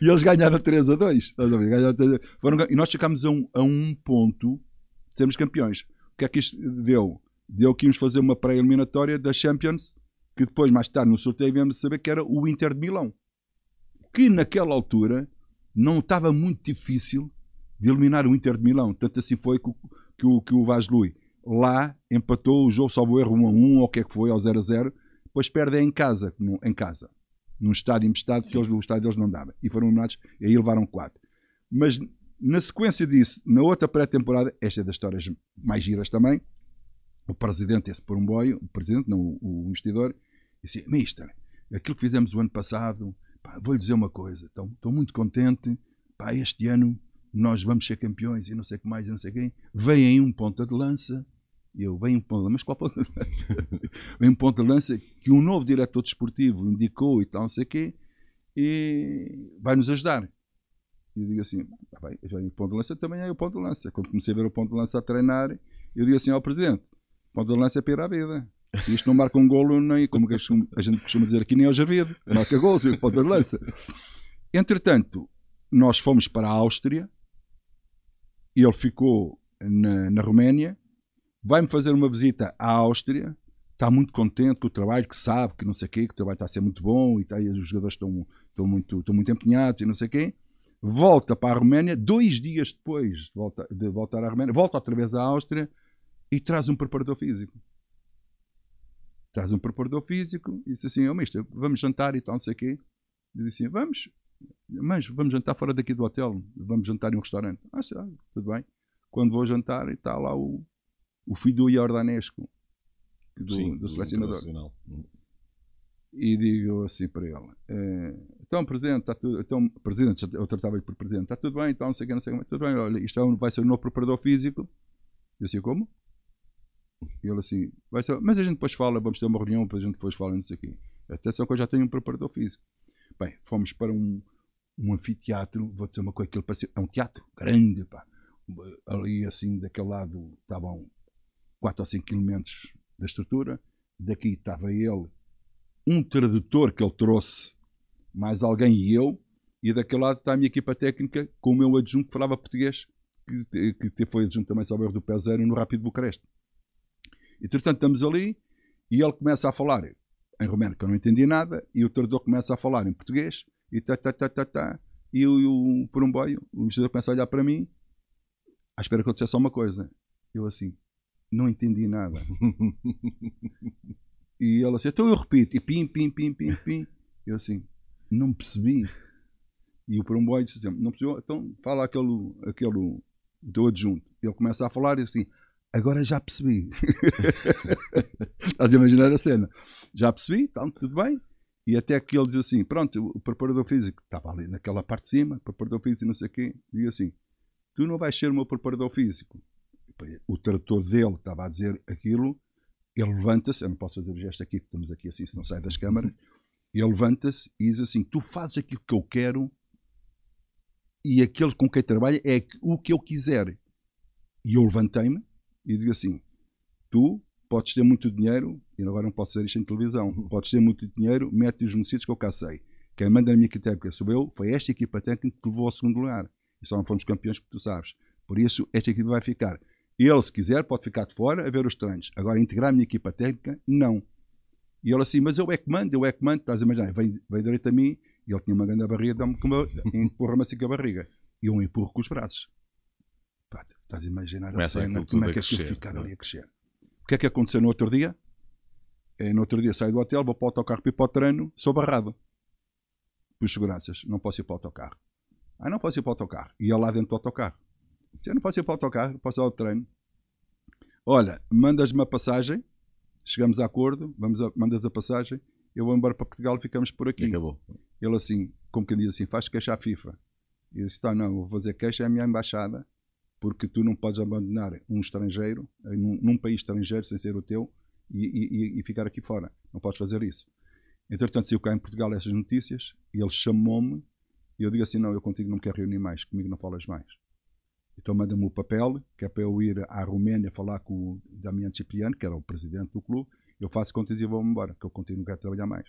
E eles ganharam 3 a 2. Estás a ver? Ganharam 3 a... Foram... E nós ficámos a um, a um ponto de sermos campeões. O que é que isto deu? Deu que íamos fazer uma pré-eliminatória da Champions, que depois, mais tarde, no sorteio, viemos saber que era o Inter de Milão. Que naquela altura não estava muito difícil de eliminar o Inter de Milão. Tanto assim foi que o, que o, que o Vaslui lá empatou o jogo, salvo erro 1 a 1 ou o que é que foi, ao 0 a 0. Depois perde em casa, em casa, num estádio emprestado, que eles, o estádio deles não dava. E foram eliminados, e aí levaram 4. Mas na sequência disso, na outra pré-temporada, esta é das histórias mais giras também, o presidente, esse por um boio, o presidente, não o, o investidor, disse: Mister, aquilo que fizemos o ano passado, vou-lhe dizer uma coisa, estou muito contente, pá, este ano nós vamos ser campeões e não sei o que mais, e não sei quem. Vem aí um ponta de lança, e eu, vem um ponta de lança, mas qual ponta de lança? (laughs) vem um ponta de lança que um novo diretor desportivo indicou e tal, não sei o quê, e vai nos ajudar. E eu digo assim, tá bem, já o ponto de lança também é o ponto de lança. Quando comecei a ver o ponto de lança a treinar, eu digo assim ao presidente, ponto de lança é para à vida. Isto não marca um golo, nem, como a gente costuma dizer aqui, nem ao Javido. Marca gols e o ponto de lança. Entretanto, nós fomos para a Áustria, ele ficou na, na Roménia, vai-me fazer uma visita à Áustria, está muito contente com o trabalho, que sabe que não sei o quê, que o trabalho está a ser muito bom e, tá, e os jogadores estão, estão, muito, estão muito empenhados e não sei o quê. Volta para a Roménia, dois dias depois de, volta, de voltar à Roménia, volta outra vez à Áustria e traz um preparador físico. Traz um preparador físico e diz assim: oh, mister, vamos jantar e tal, não sei o quê. Diz assim: Vamos, mas vamos jantar fora daqui do hotel, vamos jantar em um restaurante. Ah, já, tudo bem. Quando vou jantar, está lá o, o filho do Iordanesco, do, Sim, do selecionador. E digo assim para ele: eh, então, presidente, está tudo. Então, presidente, eu tratava-lhe por presidente, está tudo bem, então, não sei o que, não sei o que, tudo bem, olha, isto é vai ser o novo preparador físico. Eu assim, como? E ele assim, vai ser, mas a gente depois fala, vamos ter uma reunião, depois a gente depois fala, não sei o quê. Atenção que eu já tenho um preparador físico. Bem, fomos para um, um anfiteatro, vou dizer uma coisa que ele parecia, é um teatro grande, pá. Ali assim, daquele lado estavam 4 ou 5 elementos da estrutura, daqui estava ele, um tradutor que ele trouxe, mais alguém e eu, e daquele lado está a minha equipa técnica com o meu adjunto que falava português, que, que foi adjunto também, erro, do pé zero no Rápido Bucareste. E, portanto, estamos ali e ele começa a falar em romeno, que eu não entendia nada, e o tradutor começa a falar em português, e tá, tá, tá, tá, tá. E o, o, por um boio, o investidor começa a olhar para mim, à espera que dissesse só uma coisa. Eu assim, não entendi nada. (laughs) e ele assim, então eu repito, e pim, pim, pim, pim, pim. Eu assim, não percebi. E o por boio disse assim, não percebeu? Então fala aquele, aquele do adjunto. Ele começa a falar e assim, agora já percebi. (laughs) Estás a imaginar a cena? Já percebi, então tudo bem. E até que ele diz assim: pronto, o preparador físico estava ali naquela parte de cima, preparador físico não sei o quê, diz assim: tu não vais ser o meu preparador físico. O tradutor dele estava a dizer aquilo, ele levanta-se, eu não posso fazer o gesto aqui, porque estamos aqui assim, se não sai das câmaras. Ele levanta-se e diz assim: tu fazes aquilo que eu quero e aquele com quem trabalha é o que eu quiser. E eu levantei-me e digo assim: tu podes ter muito dinheiro, e agora não posso dizer isto em televisão, podes ter muito dinheiro, mete-os nos sítios que eu cá sei. Quem manda na minha técnica sou eu, foi esta equipa técnica que levou ao segundo lugar. E só não fomos campeões, que tu sabes. Por isso, esta equipa vai ficar. Ele, se quiser, pode ficar de fora a ver os treinos. Agora, integrar a minha equipa técnica, não. E ele assim, mas eu é que mando, eu é que mando. Estás a imaginar? Vem, vem direito a mim e ele tinha uma grande barriga, empurra-me assim com a barriga. E eu empurro com os braços. Pá, estás a imaginar a cena, como é que aquilo ficar ali a crescer. O que é que aconteceu no outro dia? É, no outro dia saio do hotel, vou para o autocarro para ir para o treino, sou barrado. Por seguranças, não posso ir para o autocarro. Ah, não posso ir para o autocarro. E eu lá dentro do autocarro. Eu não posso ir para o autocarro, posso ir ao treino. Olha, mandas-me a passagem, chegamos a acordo, vamos a, mandas a passagem, eu vou embora para Portugal e ficamos por aqui. E acabou. Ele assim, como que diz assim, faz queixa à FIFA. E eu disse, tá, não, vou fazer queixa à minha embaixada, porque tu não podes abandonar um estrangeiro, num, num país estrangeiro, sem ser o teu, e, e, e, ficar aqui fora. Não podes fazer isso. Entretanto, saiu cá em Portugal essas notícias, ele chamou-me, e eu digo assim, não, eu contigo não quero reunir mais, comigo não falas mais. Então manda-me o papel, que é para eu ir à Roménia falar com o Damiano Cipriano, que era o presidente do clube, eu faço contas e vou-me embora, que eu continuo, quero trabalhar mais.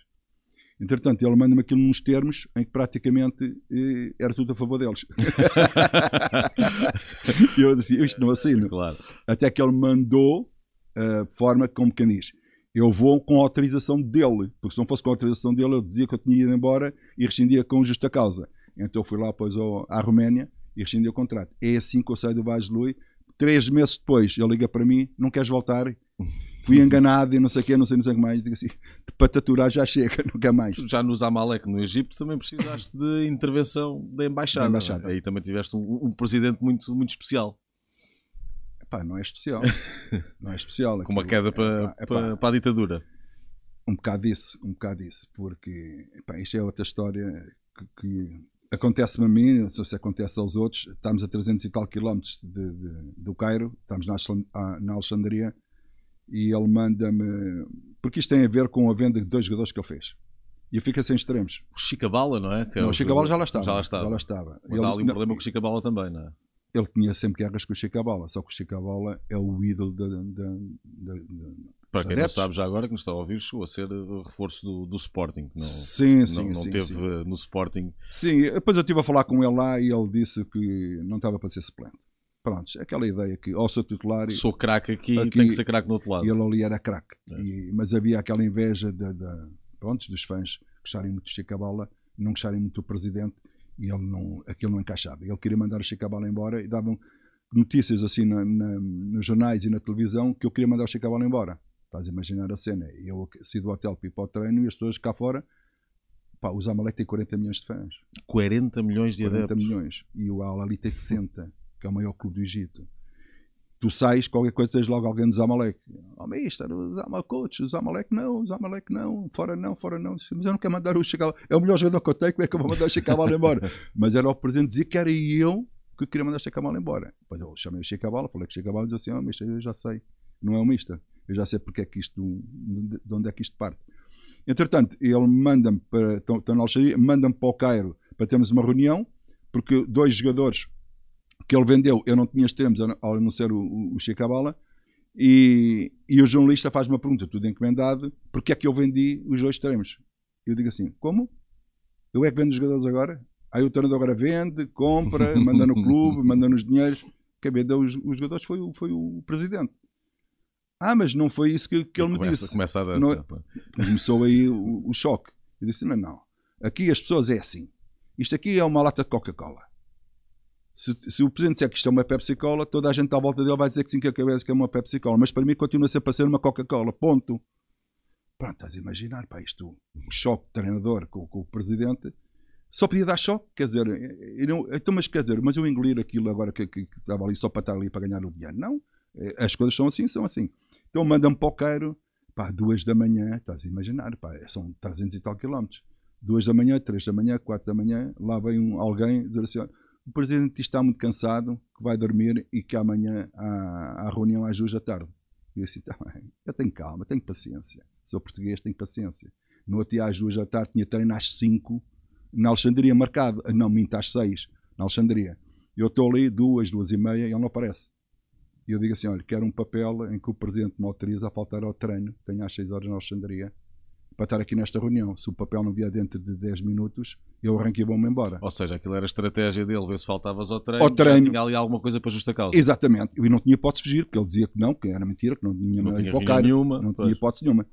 Entretanto, ele manda-me aquilo nos termos em que praticamente eh, era tudo a favor deles. (laughs) e eu disse, isto não assino. Claro. Até que ele mandou a forma como quem diz, eu vou com a autorização dele, porque se não fosse com a autorização dele, eu dizia que eu tinha ido embora e rescindia com justa causa. Então eu fui lá depois à Roménia e rescindi o contrato. É assim que eu saio do Vaz de Lui. Três meses depois, ele liga para mim, não queres voltar? Fui (laughs) enganado e não sei o quê, não sei, não sei o que mais. Digo assim, para taturar já chega, (laughs) nunca mais. Já nos Amalek, no Egito, também precisaste de intervenção da embaixada. Da embaixada. Aí também tiveste um, um, presidente muito, muito especial. Epá, não é especial. (laughs) não é especial. Com uma queda para, epá, para, para a ditadura. Um bocado disso, um bocado disso, porque epá, isto é outra história que, que acontece-me a mim, não sei se acontece aos outros, estamos a 300 e tal quilómetros de, de, do Cairo, estamos na, na Alexandria, e ele manda-me. Porque isto tem a ver com a venda de dois jogadores que ele fez. E eu fico sem extremos. O Chicabala, não é? Que é não, o Chicabala já lá estava. Já lá estava. Já lá estava. Mas ele, há ali um não, problema com o Chicabala também, não é? Ele tinha sempre guerras com o Chicabala, só que o Chicabala é o ídolo da. Para quem não sabe já agora que nos está a ouvir, chegou a ser o reforço do, do Sporting. Não, sim, sim, não, não sim, teve sim. no Sporting. Sim, depois eu estive a falar com ele lá e ele disse que não estava para ser suplente. Pronto, aquela ideia que ou sou titular sou craque aqui, aqui tem que ser craque no outro lado. E ele ali era craque. É. Mas havia aquela inveja de, de, pronto, dos fãs gostarem muito de Chicabala, não gostarem muito do presidente e ele não, aquilo não encaixava. Ele queria mandar o Chicabala embora e davam notícias assim na, na, nos jornais e na televisão que eu queria mandar o Chicabala embora. Estás a imaginar a cena? Eu saí do hotel para ir para o treino e as pessoas cá fora pá, o Zamalek tem 40 milhões de fãs. 40 milhões de 40 adeptos. milhões. E o Al Ali tem 60 que é o maior clube do Egito. Tu sais, qualquer coisa, tens logo alguém do Zamalek. Oh, mister, o Zamalek, o Zamalek não, o Zamalek não, fora não, fora não. Mas eu não quero mandar o Chicago. É o melhor jogador que eu tenho, como é que eu vou mandar o Chicago embora? (laughs) Mas era o presidente dizer que era eu que queria mandar o Chicago embora. Depois eu chamei o Chicago, falei que o Chicago disse assim: oh, mister, eu já sei. Não é o mister. Eu já sei porque é que isto, de onde é que isto parte. Entretanto, ele manda-me para, estão na Alexandria, manda-me para o Cairo para termos uma reunião, porque dois jogadores que ele vendeu, eu não tinha extremos, ao não ser o, o, Chicabala, e, e o jornalista faz uma pergunta, tudo encomendado, porque é que eu vendi os dois extremos? Eu digo assim, como? Eu é que vendo os jogadores agora? Aí o treinador agora vende, compra, (laughs) manda no clube, manda nos dinheiros. Quem vendeu os, os jogadores foi o, foi o presidente. Ah, mas não foi isso que, que ele começa, me disse. Começa a dança, não, começou aí o, o, choque. Eu disse: não, não. Aqui as pessoas é assim. Isto aqui é uma lata de Coca-Cola. Se, se, o Presidente disser que isto é uma Pepsi-Cola, toda a gente à volta dele vai dizer que sim, que a cabeça que é uma Pepsi-Cola. Mas para mim continua sempre a ser uma Coca-Cola. Ponto. Pronto, estás a imaginar, pá, isto, o choque de treinador com, com, o Presidente. Só podia dar choque, quer dizer, não, então, mas quer dizer, mas eu engolir aquilo agora que, que, que, estava ali só para estar ali para ganhar o dinheiro. Não, é, as coisas são assim, são assim. Então manda-me para o Cairo, pá, duas da manhã, estás a imaginar, pá, são 300 e tal quilómetros. Duas da manhã, três da manhã, quatro da manhã, lá vem um, alguém dizer assim, o presidente está muito cansado, que vai dormir e que amanhã há, há reunião às duas da tarde. Eu disse, tá bem, eu tenho calma, tenho paciência. Sou português, tenho paciência. No outro dia às duas da tarde tinha treino às cinco, na Alexandria marcado, não, minta às seis, na Alexandria. Eu estou ali duas, duas e meia e ele não aparece. E eu digo assim: olha, quero um papel em que o presidente me autoriza a faltar ao treino, tenho às 6 horas na Alexandria, para estar aqui nesta reunião. Se o papel não vier dentro de 10 minutos, eu arranco e vou-me embora. Ou seja, aquilo era a estratégia dele, ver se faltavas ao treino, Ao treino. tinha ali alguma coisa para justa causa. Exatamente. E não tinha hipótese de fugir, porque ele dizia que não, que era mentira, que não tinha Não tinha nenhuma, Não pois. tinha hipótese nenhuma.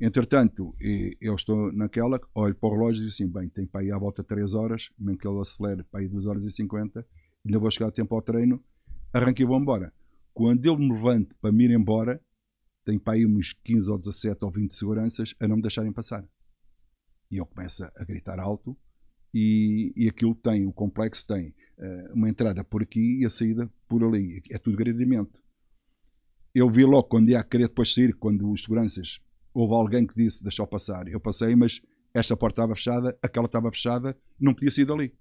Entretanto, eu estou naquela, olho para o relógio e digo assim: bem, tem para ir à volta 3 horas, mesmo que ele acelere para ir 2 horas e 50, ainda vou chegar a tempo ao treino, arranque e vou embora. Quando eu me levanto para me ir embora, tem para aí uns 15 ou 17 ou 20 seguranças a não me deixarem passar. E eu começo a gritar alto e, e aquilo tem, o complexo tem eh, uma entrada por aqui e a saída por ali. É tudo gradimento. Eu vi logo quando ia querer depois sair, quando os seguranças, houve alguém que disse deixou passar. Eu passei, mas esta porta estava fechada, aquela estava fechada, não podia sair dali.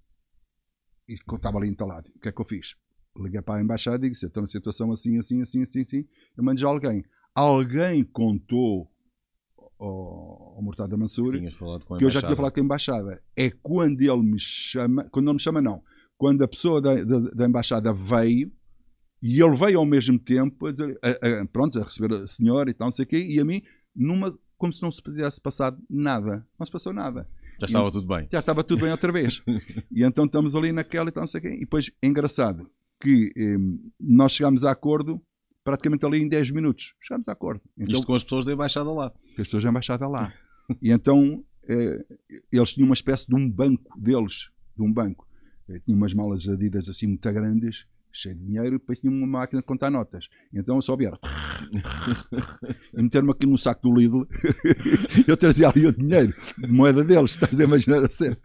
E estava ali entalado. O que é que eu fiz? Liguei para a embaixada e disse: "Eu estou numa situação assim, assim, assim, assim, assim. Eu mando já alguém. Alguém contou ao, ao Murtada Mansur que eu já tinha falado com a embaixada. É quando ele me chama, quando ele me chama, não. Quando a pessoa da, da, da embaixada veio e ele veio ao mesmo tempo a dizer, a, a- pronto, a receber a senhora e tal, não sei o quê, e a mim, numa, como se não se tivesse passado nada. Não se passou nada. Já estava tudo bem. Já estava tudo bem outra vez. (laughs) e então estamos ali naquela e tal, não sei o quê. E depois, é engraçado que eh, nós chegámos a acordo praticamente ali em 10 minutos. Chegámos a acordo. Então, Isto com as pessoas da embaixada lá. que as pessoas da embaixada lá. E então eh, eles tinham uma espécie de um banco deles, de um banco. Eh, tinham umas malas adidas assim muito grandes, cheio de dinheiro, e depois tinham uma máquina de contar notas. Então eu só vieram (laughs) e meter-me aqui num saco do Lidl. (laughs) eu trazia ali o dinheiro de moeda deles, estás a imaginar a ser.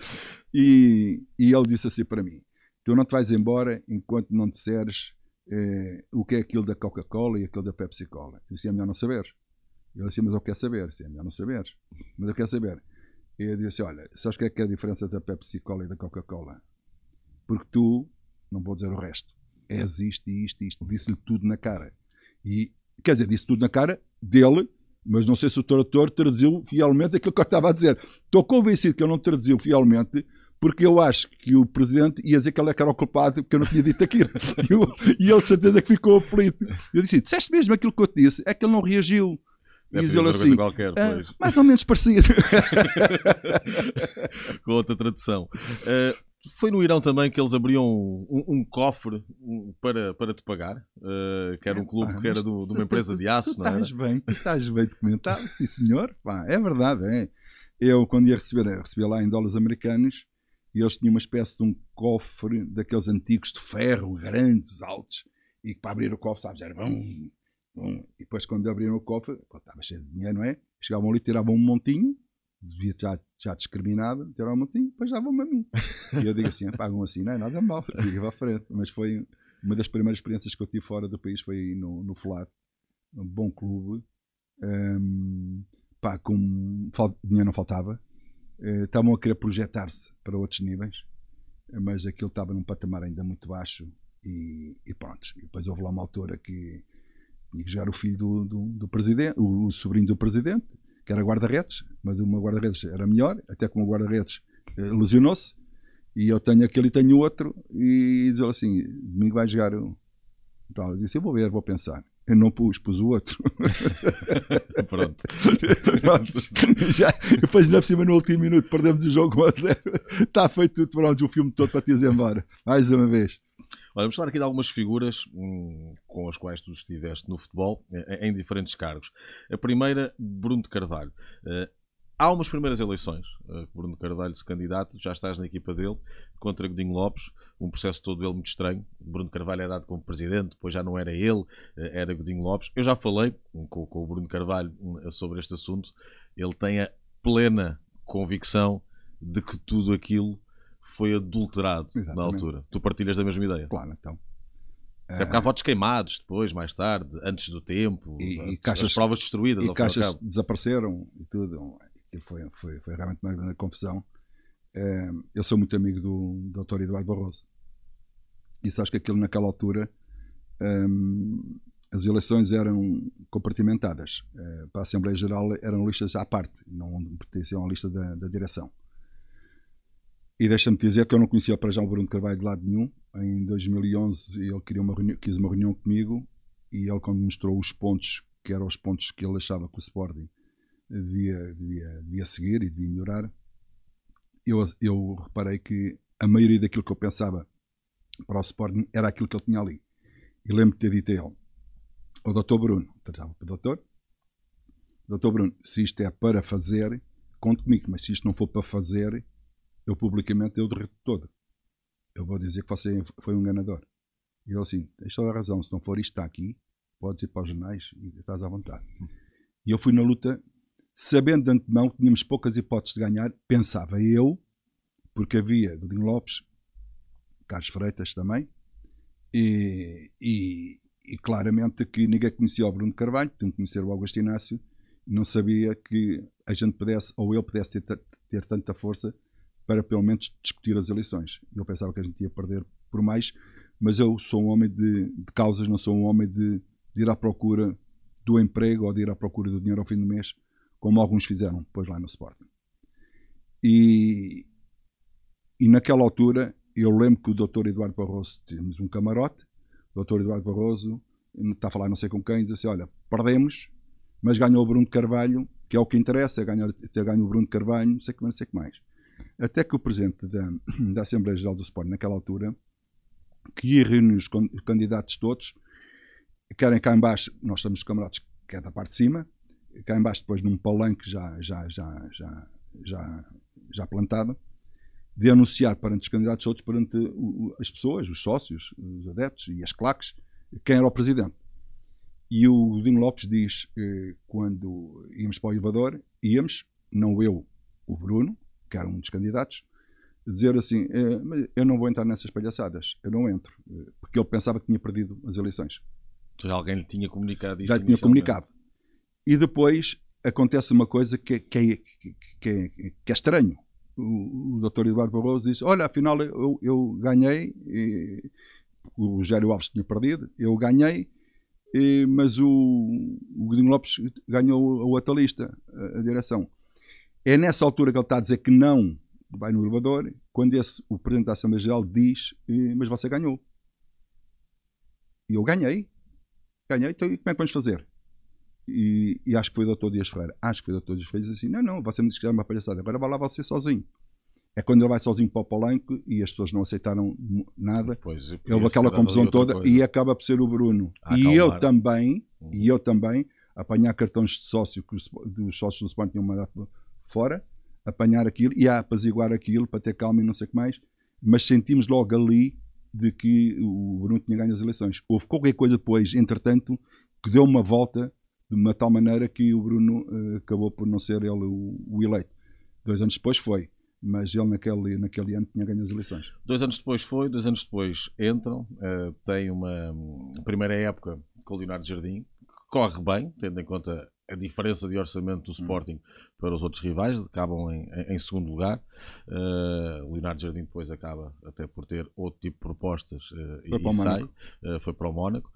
E, e ele disse assim para mim: Tu não te vais embora enquanto não disseres eh, o que é aquilo da Coca-Cola e aquilo da Pepsi-Cola. Eu disse: É melhor não saber. Ele disse, mas eu quero saber. Sim, é melhor não saber. Mas eu quero saber. E eu disse, olha, sabes o que é que é a diferença da Pepsi-Cola e da Coca-Cola? Porque tu, não vou dizer o resto, és isto e isto e isto. Disse-lhe tudo na cara. E, quer dizer, disse tudo na cara dele, mas não sei se o tradutor traduziu fielmente aquilo que eu estava a dizer. Estou convencido que ele não traduziu fielmente, porque eu acho que o presidente ia dizer que ele é que era o culpado, porque eu não tinha dito aquilo. E, (laughs) eu- e ele de certeza que ficou aflito. Eu disse, disseste mesmo aquilo que eu te disse, é que ele não reagiu. E Deve diz ele assim, qualquer, "Ah, mais ou menos parecido. (laughs) com outra tradução. Eh, foi no Irão também que eles abriam um, um cofre para, para te pagar, eh, que era um clube Epá, que era do- de tu- uma empresa tu- de aço, tu não é? estás bem, tu estás bem documentado, sim senhor. Pá, é verdade, é. Eu, quando ia receber, recebia lá em dólares americanos e eles tinham uma espécie de um cofre daqueles antigos de ferro, grandes, altos, e para abrir o cofre, sabes, era bom, bom. E depois, quando abriram o cofre, estava cheio de dinheiro, não é? Chegavam ali, tiravam um montinho, devia já, já discriminado, tiravam um montinho, depois davam-me a mim. E eu digo assim, pagam assim, não é nada mal, siga a frente. Mas foi uma das primeiras experiências que eu tive fora do país, foi no, no FLAT, um bom clube. Ehm, pá, com dinheiro não faltava. Eh, Estavam a querer projetar-se para outros níveis, eh, mas aquilo estava num patamar ainda muito baixo e, e pronto. E depois houve lá uma altura que tinha que jogar o filho do, do, do presidente, o, o sobrinho do presidente, que era guarda-redes, mas meu guarda-redes era melhor, até que o meu guarda-redes eh, lesionou-se. E eu tenho aquele e tenho outro, e diz assim: domingo vai jogar o. Então, eu disse: eu vou ver, vou pensar. Eu não pus, pus o outro. (laughs) Pronto. Pronto. Já, depois, ainda por cima, no último minuto, perdemos o jogo 1 a 0. Está feito tudo, pronto, o filme todo para te ir embora. Mais uma vez. Olha, vamos falar aqui de algumas figuras hum, com as quais tu estiveste no futebol, em, em diferentes cargos. A primeira, Bruno de Carvalho. Eh, há umas primeiras eleições, que Bruno de Carvalho se candidato, já estás na equipa dele, contra Godinho Lopes, um processo todo ele muito estranho. Bruno Carvalho é dado como presidente, depois já não era ele, eh, era Godinho Lopes. Eu já falei com, com o Bruno Carvalho hum, sobre este assunto. Ele tem a plena convicção de que tudo aquilo foi adulterado na Exatamente. altura. Tu partilhas da mesma ideia? Claro, então. Até porque há votos queimados depois, mais tarde, antes do tempo, E- e as, caixas- as provas destruídas. e caixas desapareceram e tudo. Foi, foi, foi realmente uma grande confusão. Eh, eu sou muito amigo do Dr. Eduardo Barroso. E sabes que aquilo naquela altura ehm, as eleições eram compartimentadas. Eh, para a Assembleia Geral eram listas à parte, não pertenciam à lista da, da direção. E deixa-me dizer que eu não conhecia para já o Bruno Carvalho de lado nenhum. Em 2011 ele queria uma reunião, quis uma reunião comigo e ele quando mostrou os pontos, que eram os pontos que ele achava que o Sporting devia, devia, devia seguir e devia melhorar, eu, eu reparei que a maioria daquilo que eu pensava para o Sporting era aquilo que ele tinha ali. E lembro de ter dito a ele, doutor Bruno, tratava para o doutor, doutor Bruno, se isto é para fazer, conte comigo, mas se isto não for para fazer, eu publicamente eu derreto todo. Eu vou dizer que você foi um enganador. E ele assim, tens toda a razão, se não for isto está aqui, podes ir para os jornais e estás à vontade. E eu fui na luta, sabendo de antemão que tínhamos poucas hipóteses de ganhar, pensava eu, porque havia Godinho Lopes, Carlos Freitas também, e, e, e, claramente que ninguém conhecia o Bruno Carvalho, tinha que conhecer o Augusto Inácio, não sabia que a gente pudesse, ou ele pudesse ter, ter tanta força para pelo menos discutir as eleições. Eu pensava que a gente ia perder por mais, mas eu sou um homem de, de causas, não sou um homem de, de, ir à procura do emprego ou de ir à procura do dinheiro ao fim do mês, como alguns fizeram depois lá no Sporting. E, e naquela altura, eu lembro que o Dr. Eduardo Barroso, tínhamos um camarote, o Dr. Eduardo Barroso está a falar não sei com quem, diz assim, olha, perdemos, mas ganhou o Bruno Carvalho, que é o que interessa, é ganhar, ter ganho o Bruno Carvalho, não sei, não sei o que mais. Até que o presidente da, da Assembleia Geral do Sport, naquela altura, que ia reunir os candidatos todos, querem cá embaixo, nós estamos os camaradas que é da parte de cima, cá embaixo depois num palanque já, já, já, já, já, já plantado, de anunciar perante os candidatos outros, perante as pessoas, os sócios, os adeptos e as claques, quem era o presidente. E o Godinho Lopes diz, quando íamos para o elevador, íamos, não eu, o Bruno, que era um dos candidatos, dizer assim: eh, eu não vou entrar nessas palhaçadas, eu não entro, eh, porque ele pensava que tinha perdido as eleições. Já alguém lhe tinha comunicado isso? Já tinha comunicado. E depois acontece uma coisa que, que, é, que, é, que é estranho. O, o doutor Eduardo Barroso disse: Olha, afinal eu, eu ganhei, e, o Rogério Alves tinha perdido, eu ganhei, e, mas o, o Godinho Lopes ganhou a outra lista, a, a direção. É nessa altura que ele está a dizer que não vai no elevador, quando esse, o Presidente da Assembleia Geral diz mas você ganhou. E eu ganhei. Ganhei, então e como é que vamos fazer? E, e, acho que foi o Dr. Dias Freire. Acho que foi o Dr. Dias Freire. Assim: Não, não, você me disse que era uma palhaçada. Agora vai lá você sozinho. É quando ele vai sozinho para o palanque e as pessoas não aceitaram nada. Pois, houve aquela confusão toda coisa. e acaba por ser o Bruno. e eu também, hum. e eu também, apanhar cartões de sócio que os, dos sócios do Sport tinham mandado fora, apanhar aquilo e a apaziguar aquilo para ter calma e não sei o que mais, mas sentimos logo ali de que o Bruno tinha ganho as eleições. Houve qualquer coisa depois, entretanto, que deu uma volta de uma tal maneira que o Bruno uh, acabou por não ser ele o, eleito. Dois anos depois foi, mas ele naquele, naquele ano tinha ganho as eleições. Dois anos depois foi, dois anos depois entram, uh, tem uma primeira época com o Leonardo Jardim, que corre bem, tendo em conta a diferença de orçamento do hum. Sporting para os outros rivais, acabam em, em segundo lugar. Uh, Leonardo Jardim depois acaba até por ter outro tipo de propostas uh, e, e sai, uh, foi para o Mónaco.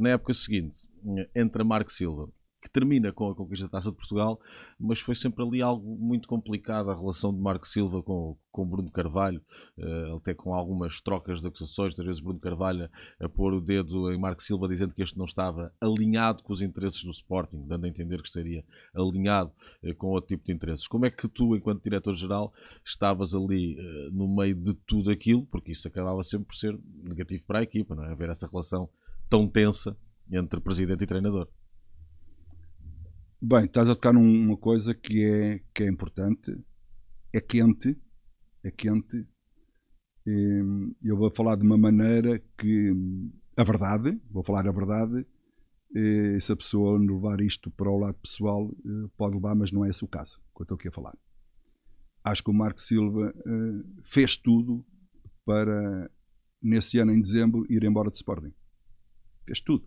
na época seguinte, entra Marco Silva, que termina com a conquista da Taça de Portugal, mas foi sempre ali algo muito complicado a relação de Marco Silva com, com Bruno Carvalho, uh, até com algumas trocas de acusações, às vezes Bruno Carvalho a, pôr o dedo em Marco Silva dizendo que este não estava alinhado com os interesses do Sporting, dando a entender que estaria alinhado uh, com outro tipo de interesses. Como é que tu, enquanto diretor-geral, estavas ali uh, no meio de tudo aquilo, porque isso acabava sempre por ser negativo para a equipa, não é? Haver essa relação tão tensa entre presidente e treinador. Bem, estás a tocar numa coisa que é, que é importante, é quente, é quente. Eu vou falar de uma maneira que a verdade, vou falar a verdade, se a pessoa levar isto para o lado pessoal, eh, pode levar, mas não é esse o caso que eu estou aqui a falar. Acho que o Marco Silva eh, fez tudo para, nesse ano, em dezembro, ir embora de Sporting. Fez tudo.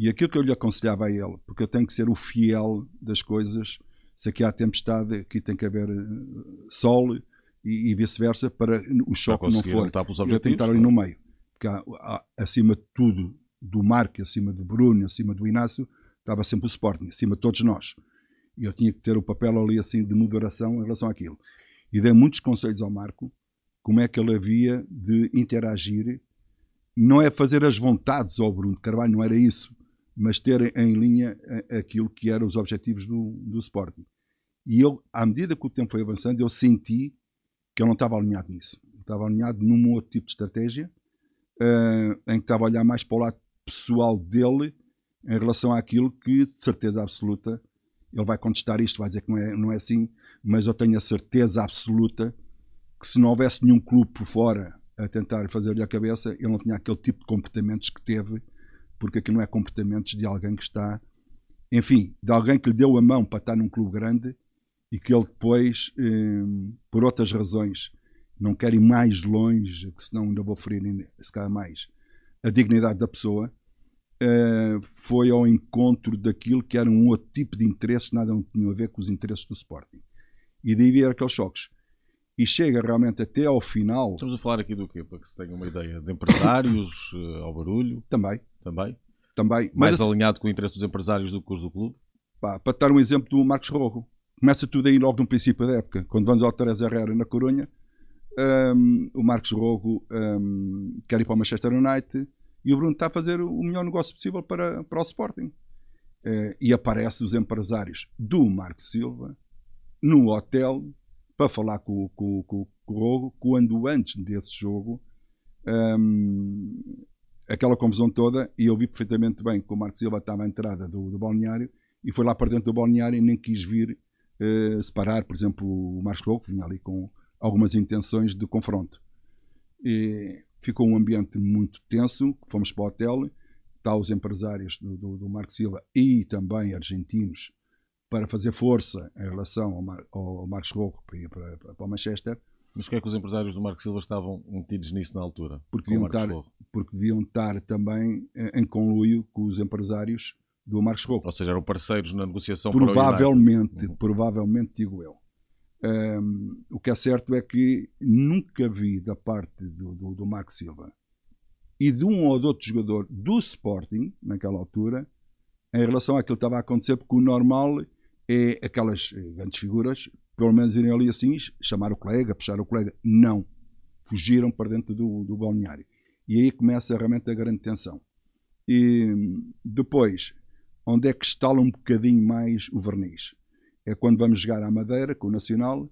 E aquilo que eu lhe aconselhava a ele, porque eu tenho que ser o fiel das coisas, se aqui há tempestade, aqui tem que haver eh, sol e, e vice-versa, para o choque não for. Eu tenho que estar ali no meio. Porque há, há, acima de tudo, do Marco, acima do Bruno, acima do Inácio, estava sempre o Sporting, acima de todos nós. E eu tinha que ter o papel ali assim de moderação em relação àquilo. E dei muitos conselhos ao Marco, como é que ele havia de interagir não é fazer as vontades ao Bruno Carvalho, não era isso, mas ter em linha aquilo que eram os objetivos do, do Sporting. E eu, à medida que o tempo foi avançando, eu senti que eu não estava alinhado nisso. Eu estava alinhado num outro tipo de estratégia, uh, em que estava a olhar mais para o lado pessoal dele em relação àquilo que, de certeza absoluta, ele vai contestar isto, vai dizer que não é, não é assim, mas eu tenho a certeza absoluta que se não houvesse nenhum clube por fora a tentar fazer-lhe a cabeça, ele não tinha aquele tipo de comportamentos que teve, porque aquilo não é comportamentos de alguém que está, enfim, de alguém que lhe deu a mão para estar num clube grande e que ele depois, eh, por outras razões, não quer ir mais longe, que senão ainda vou ferir se calhar mais a dignidade da pessoa, eh, foi ao encontro daquilo que era um outro tipo de interesse, nada tinha a ver com os interesses do Sporting. E daí vieram aqueles choques. E chega realmente até ao final. Estamos a falar aqui do quê? Para que se tenha uma ideia. De empresários uh, (coughs) ao barulho? Também. Também? Também. Mais Mas, alinhado com o interesse dos empresários do que os do clube? Pá, para dar um exemplo do Marcos Rojo. Começa tudo aí logo no princípio da época. Quando vamos ao Teresa Herrera na Corunha, um, o Marcos Rojo um, quer ir para o Manchester United e o Bruno está a fazer o melhor negócio possível para, para o Sporting. Uh, e aparecem os empresários do Marco Silva no hotel para falar com, com, com, com o Rogo, quando antes desse jogo um, aquela confusão toda, e eu vi perfeitamente bem que o Marco Silva estava à entrada do, do balneário e foi lá para dentro do balneário e nem quis vir uh, separar, por exemplo, o Marcos que vinha ali com algumas intenções de confronto. E, ficou um ambiente muito tenso. Fomos para o hotel, está os empresários do, do, do Marco Silva e também argentinos para fazer força em relação ao, Mar, ao Marcos Roco para para, para, para, o Manchester. Mas que é que os empresários do Marco Silva estavam metidos nisso na altura? Porque deviam, estar, porque deviam estar também em conluio com os empresários do Marcos Roco. Ou seja, eram parceiros na negociação provavelmente, uhum. provavelmente digo eu. Um, o que é certo é que nunca vi da parte do, do, do Marco Silva e de um ou de outro jogador do Sporting, naquela altura, em relação àquilo que estava a acontecer, porque o normal é aquelas grandes figuras, pelo menos irem ali assim, chamar o colega, puxar o colega. Não. Fugiram para dentro do, do balneário. E aí começa realmente a grande tensão. E depois, onde é que estala um bocadinho mais o verniz? é quando vamos jogar à Madeira com o Nacional.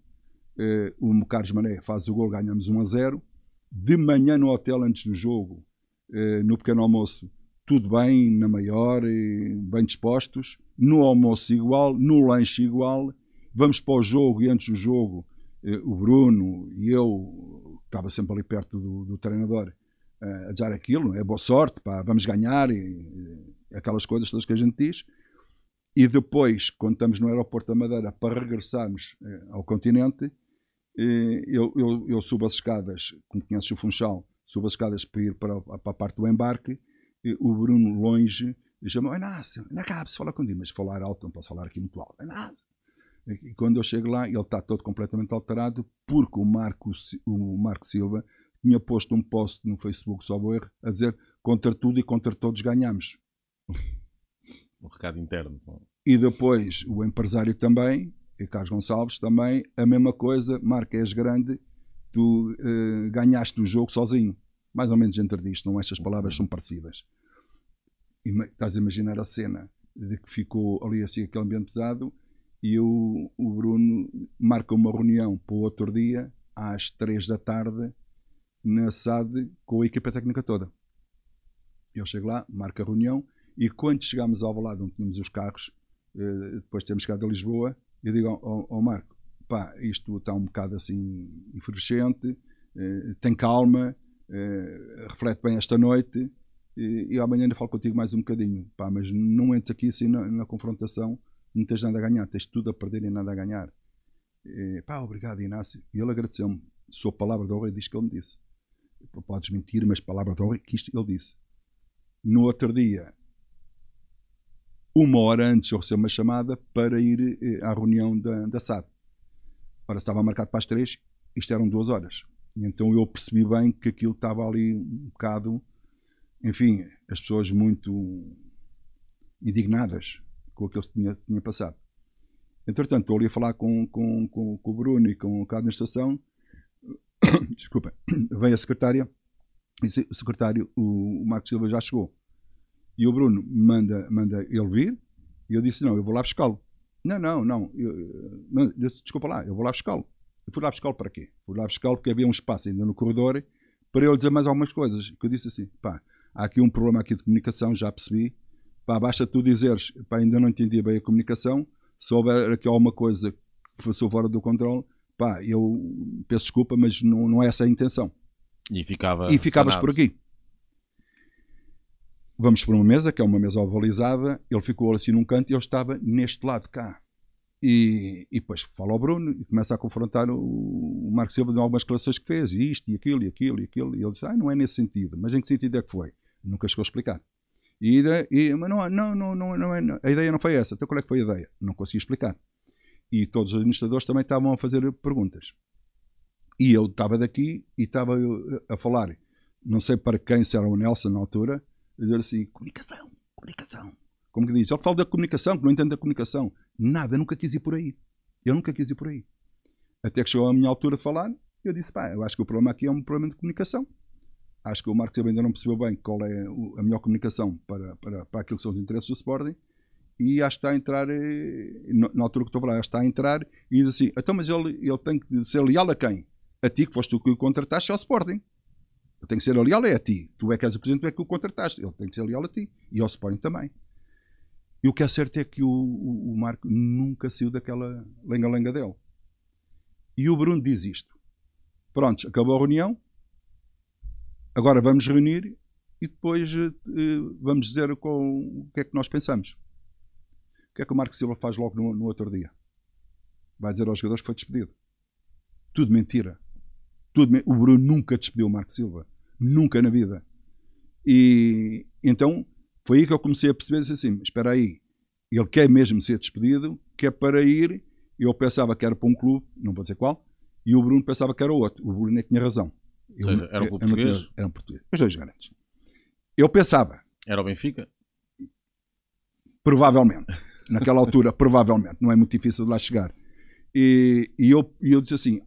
Uh, o Carlos Mané faz o gol, ganhamos 1 a 0. De manhã no hotel, antes do jogo, uh, no pequeno almoço, tudo bem, na maior, bem dispostos. No almoço, igual. No lanche, igual. Vamos para o jogo e antes do jogo, uh, o Bruno e eu, estava sempre ali perto do, do treinador, a dizer aquilo: é boa sorte, pá, vamos ganhar, e, e aquelas coisas todas que a gente diz. E depois, quando estamos no aeroporto da Madeira para regressarmos eh, ao continente, eh, eu, eu, eu, subo as escadas, como conheces o Funchal, subo as escadas para ir para, para a parte do embarque, o Bruno longe chama Inácio, não cabe-se falar contigo, mas falar alto, não posso falar aqui muito alto, Inácio. E quando eu chego lá, ele está todo completamente alterado, porque o Marco, o Marco Silva tinha posto um post no Facebook, só vou erro, a dizer contra tudo e contra todos ganhamos. (laughs) Um recado interno. E depois o empresário também, e Carlos Gonçalves também, a mesma coisa, marca és grande, tu uh, ganhaste o jogo sozinho. Mais ou menos entre disto, não estas palavras são parecidas. E, estás a imaginar a cena de que ficou ali assim aquele ambiente pesado e o, o Bruno marca uma reunião para o outro dia, às 3 da tarde, na SAD, com a equipa técnica toda. Eu chego lá, marco a reunião e quando chegámos ao lado onde tínhamos os carros, eh, depois temos chegado a Lisboa, eu digo ao, ao Marco, pá, isto está um bocado assim efervescente, eh, tem calma, eh, reflete bem esta noite e, e amanhã ainda falo contigo mais um bocadinho, pá, mas não entres aqui assim na, na confrontação, não tens nada a ganhar, tens tudo a perder e nada a ganhar. E, pá, obrigado Inácio. E ele agradeceu-me. Sua palavra de honra diz que ele me disse. Podes mentir, mas palavra de honra que isto ele disse. No outro dia, uma hora antes eu recebo uma chamada para ir eh, à reunião da, da SAD. Ora, estava marcado para as três, isto eram duas horas. E então eu percebi bem que aquilo estava ali um bocado, enfim, as pessoas muito indignadas com aquilo que tinha, tinha passado. Entretanto, estou ali a falar com, com, com, com o Bruno e com a administração. (coughs) Desculpa, (coughs) vem a secretária E o secretário, o, o Marcos Silva, já chegou. E o Bruno manda, manda ele vir. E eu disse: Não, eu vou lá buscá-lo. Não, não, não, eu, não. Desculpa lá, eu vou lá buscá-lo. Eu fui lá buscá-lo para quê? Fui lá buscá-lo porque havia um espaço ainda no corredor para eu dizer mais algumas coisas. Que eu disse assim: pá, há aqui um problema aqui de comunicação, já percebi. Pá, basta tu dizeres, pá, ainda não entendi bem a comunicação. Se houver aqui alguma coisa que fosse fora do controle, pá, eu peço desculpa, mas não, não é essa a intenção. E, ficava e ficavas sanado. por aqui. Vamos para uma mesa, que é uma mesa ovalizada. Ele ficou assim num canto e eu estava neste lado cá. E, e depois fala ao Bruno e começa a confrontar o, o Marco Silva de algumas declarações que fez, e isto, e aquilo, e aquilo, e aquilo. E ele diz: ah, não é nesse sentido. Mas em que sentido é que foi? Nunca chegou a explicar. E, e mas não, não, não, não, não, é, a ideia não foi essa. Então qual é que foi a ideia? Não consegui explicar. E todos os administradores também estavam a fazer perguntas. E eu estava daqui e estava a falar, não sei para quem, se era o Nelson na altura, a dizer assim: comunicação, comunicação. Como que diz? Eu falo da comunicação, que não entendo da comunicação. Nada, nunca quis ir por aí. Eu nunca quis ir por aí. Até que chegou a minha altura de falar, eu disse: pá, eu acho que o problema aqui é um problema de comunicação. Acho que o Marcos ainda não percebeu bem qual é a melhor comunicação para, para, para aquilo que são os interesses do Sporting. E acho que está a entrar, eh, na altura que estou a falar, acho que está a entrar e diz assim: então, mas ele, ele tem que ser leal a quem? A ti, que foste tu que o contrataste ao Sporting. Ele tem que ser leal é a ti. Tu é que és o presidente, tu é que o contrataste. Ele tem que ser leal a ti. E ao Sporting também. E o que é certo é que o, o, o Marco nunca saiu daquela lenga-lenga dele. E o Bruno diz isto. Pronto, acabou a reunião. Agora vamos reunir e depois uh, vamos dizer com, o que é que nós pensamos. O que é que o Marco Silva faz logo no, no outro dia? Vai dizer aos jogadores que foi despedido. Tudo mentira. Tudo me... O Bruno nunca despediu o Marco Silva. Nunca na vida. E então foi aí que eu comecei a perceber assim: espera aí, ele quer mesmo ser despedido, quer para ir. Eu pensava que era para um clube, não vou dizer qual, e o Bruno pensava que era outro. O Bruno é que tinha razão. Eu, seja, era um clube português? Era um português. Os dois grandes. Eu pensava. Era o Benfica? Provavelmente. Naquela altura, (laughs) provavelmente. Não é muito difícil de lá chegar. E, e, eu, e eu disse assim,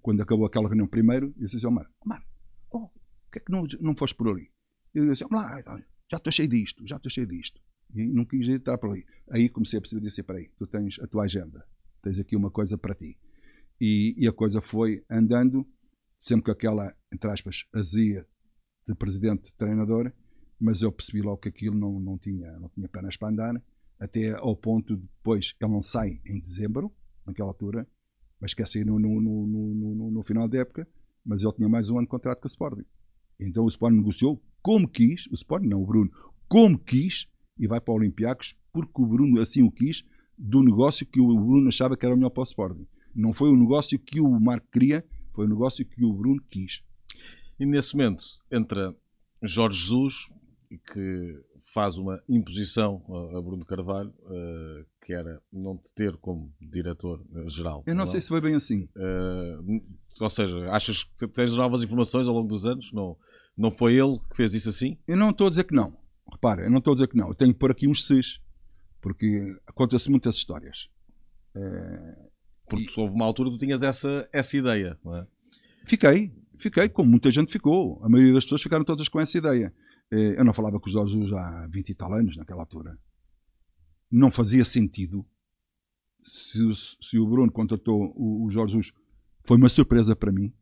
quando acabou aquela reunião primeiro, eu disse assim, Omar, Omar, oh, que é que não, não foste por ali? Eu disse assim, lá, já estou cheio disto, já estou cheio disto. E não quis entrar por ali. Aí comecei a perceber, disse, aí, tu tens a tua agenda, tens aqui uma coisa para ti. E, e a coisa foi andando, sempre com aquela, entre aspas, azia de presidente treinador, mas eu percebi logo que aquilo não, não, tinha, não tinha pernas para andar, até ao ponto de depois ele não sai em dezembro, naquela altura, mas quer sair no, no, no, no final da época, mas ele tinha mais um ano de contrato com o Sporting. Então o Sporting negociou como quis, o Sporting não, o Bruno, como quis, e vai para o Olympiacos porque o Bruno assim o quis, do negócio que o Bruno achava que era o melhor para o Sporting. Não foi o negócio que o Marco queria, foi o negócio que o Bruno quis. E nesse momento entra Jorge Jesus, que faz uma imposição a Bruno Carvalho, uh, que era não te ter como diretor-geral. Eu não, não, sei se foi bem assim. Uh, ou seja, achas que tens novas informações ao longo dos anos? Não, não foi ele que fez isso assim? Eu não estou a dizer que não. Repara, eu não estou a dizer que não. Eu tenho pôr aqui uns ses, porque acontecem muitas histórias. É... Porque e... houve uma altura que tu tinhas essa, essa ideia, não é? Fiquei, fiquei, como muita gente ficou. A maioria das pessoas ficaram todas com essa ideia. É, eu não falava com os Jorge há 20 e tal anos, naquela altura. Não fazia sentido. Se, se o Bruno contratou o, o Jorge Jesus, foi uma surpresa para mim.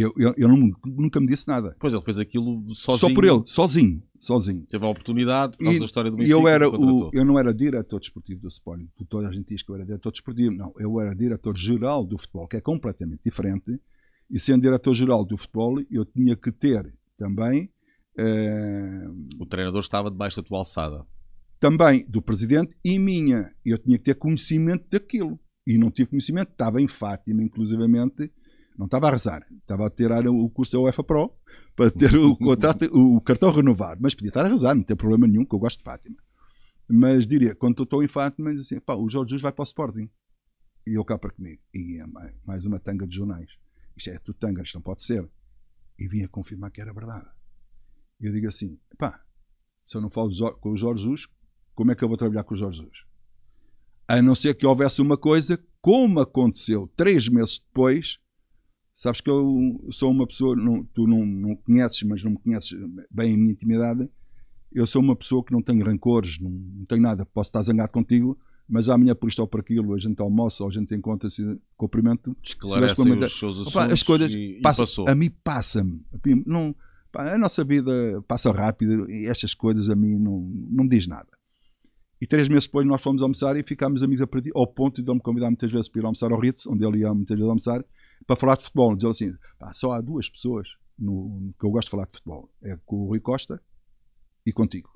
Eu, eu, eu não, nunca me disse nada. Pois ele fez aquilo sozinho. Só por ele, sozinho. sozinho. Teve a oportunidade por causa e, da história do Benfica. Eu, era o, eu não era diretor desportivo do Sporting. Toda a gente diz que eu era diretor desportivo. Não, eu era diretor-geral do futebol, que é completamente diferente. E sendo diretor-geral do futebol, eu tinha que ter também. Eh, o treinador estava debaixo da tua alçada. Também do presidente e minha. Eu tinha que ter conhecimento daquilo. E não tive conhecimento. Estava em Fátima, inclusivamente não estava a rezar, estava a tirar o curso da UEFA Pro para ter o, (laughs) contrato, o cartão renovado, mas podia estar a rezar, não tem problema nenhum, que eu gosto de Fátima. Mas diria, quando estou em Fátima, diz assim, pá, o Jorge Jesus vai para o Sporting. E eu cá para comigo. E é mais uma tanga de jornais. Isto é tudo tanga, isto não pode ser. E vinha confirmar que era verdade. E eu digo assim, pá, se eu não falo com o Jorge Jesus, como é que eu vou trabalhar com o Jorge Jesus? A não ser que houvesse uma coisa, como aconteceu três meses depois, Sabes que eu sou uma pessoa, não, tu não, não conheces, mas não me conheces bem a minha intimidade. Eu sou uma pessoa que não tenho rancores, não, não tenho nada. Posso estar zangado contigo, mas amanhã por isto ou por aquilo, a gente almoça ou a gente encontra-se, cumprimento. Esclarecem os seus assuntos Opa, as coisas e, passa, passou. A mim passa-me. Não, a nossa vida passa rápido e estas coisas a mim não, não me diz nada. E três meses depois nós fomos almoçar e ficámos amigos a partir, ao ponto de ele me convidar muitas vezes para ir almoçar ao Ritz, onde ele ia muitas vezes almoçar, para falar de futebol. Dizer assim: pá, só há duas pessoas no, que eu gosto de falar de futebol: é com o Rui Costa e contigo.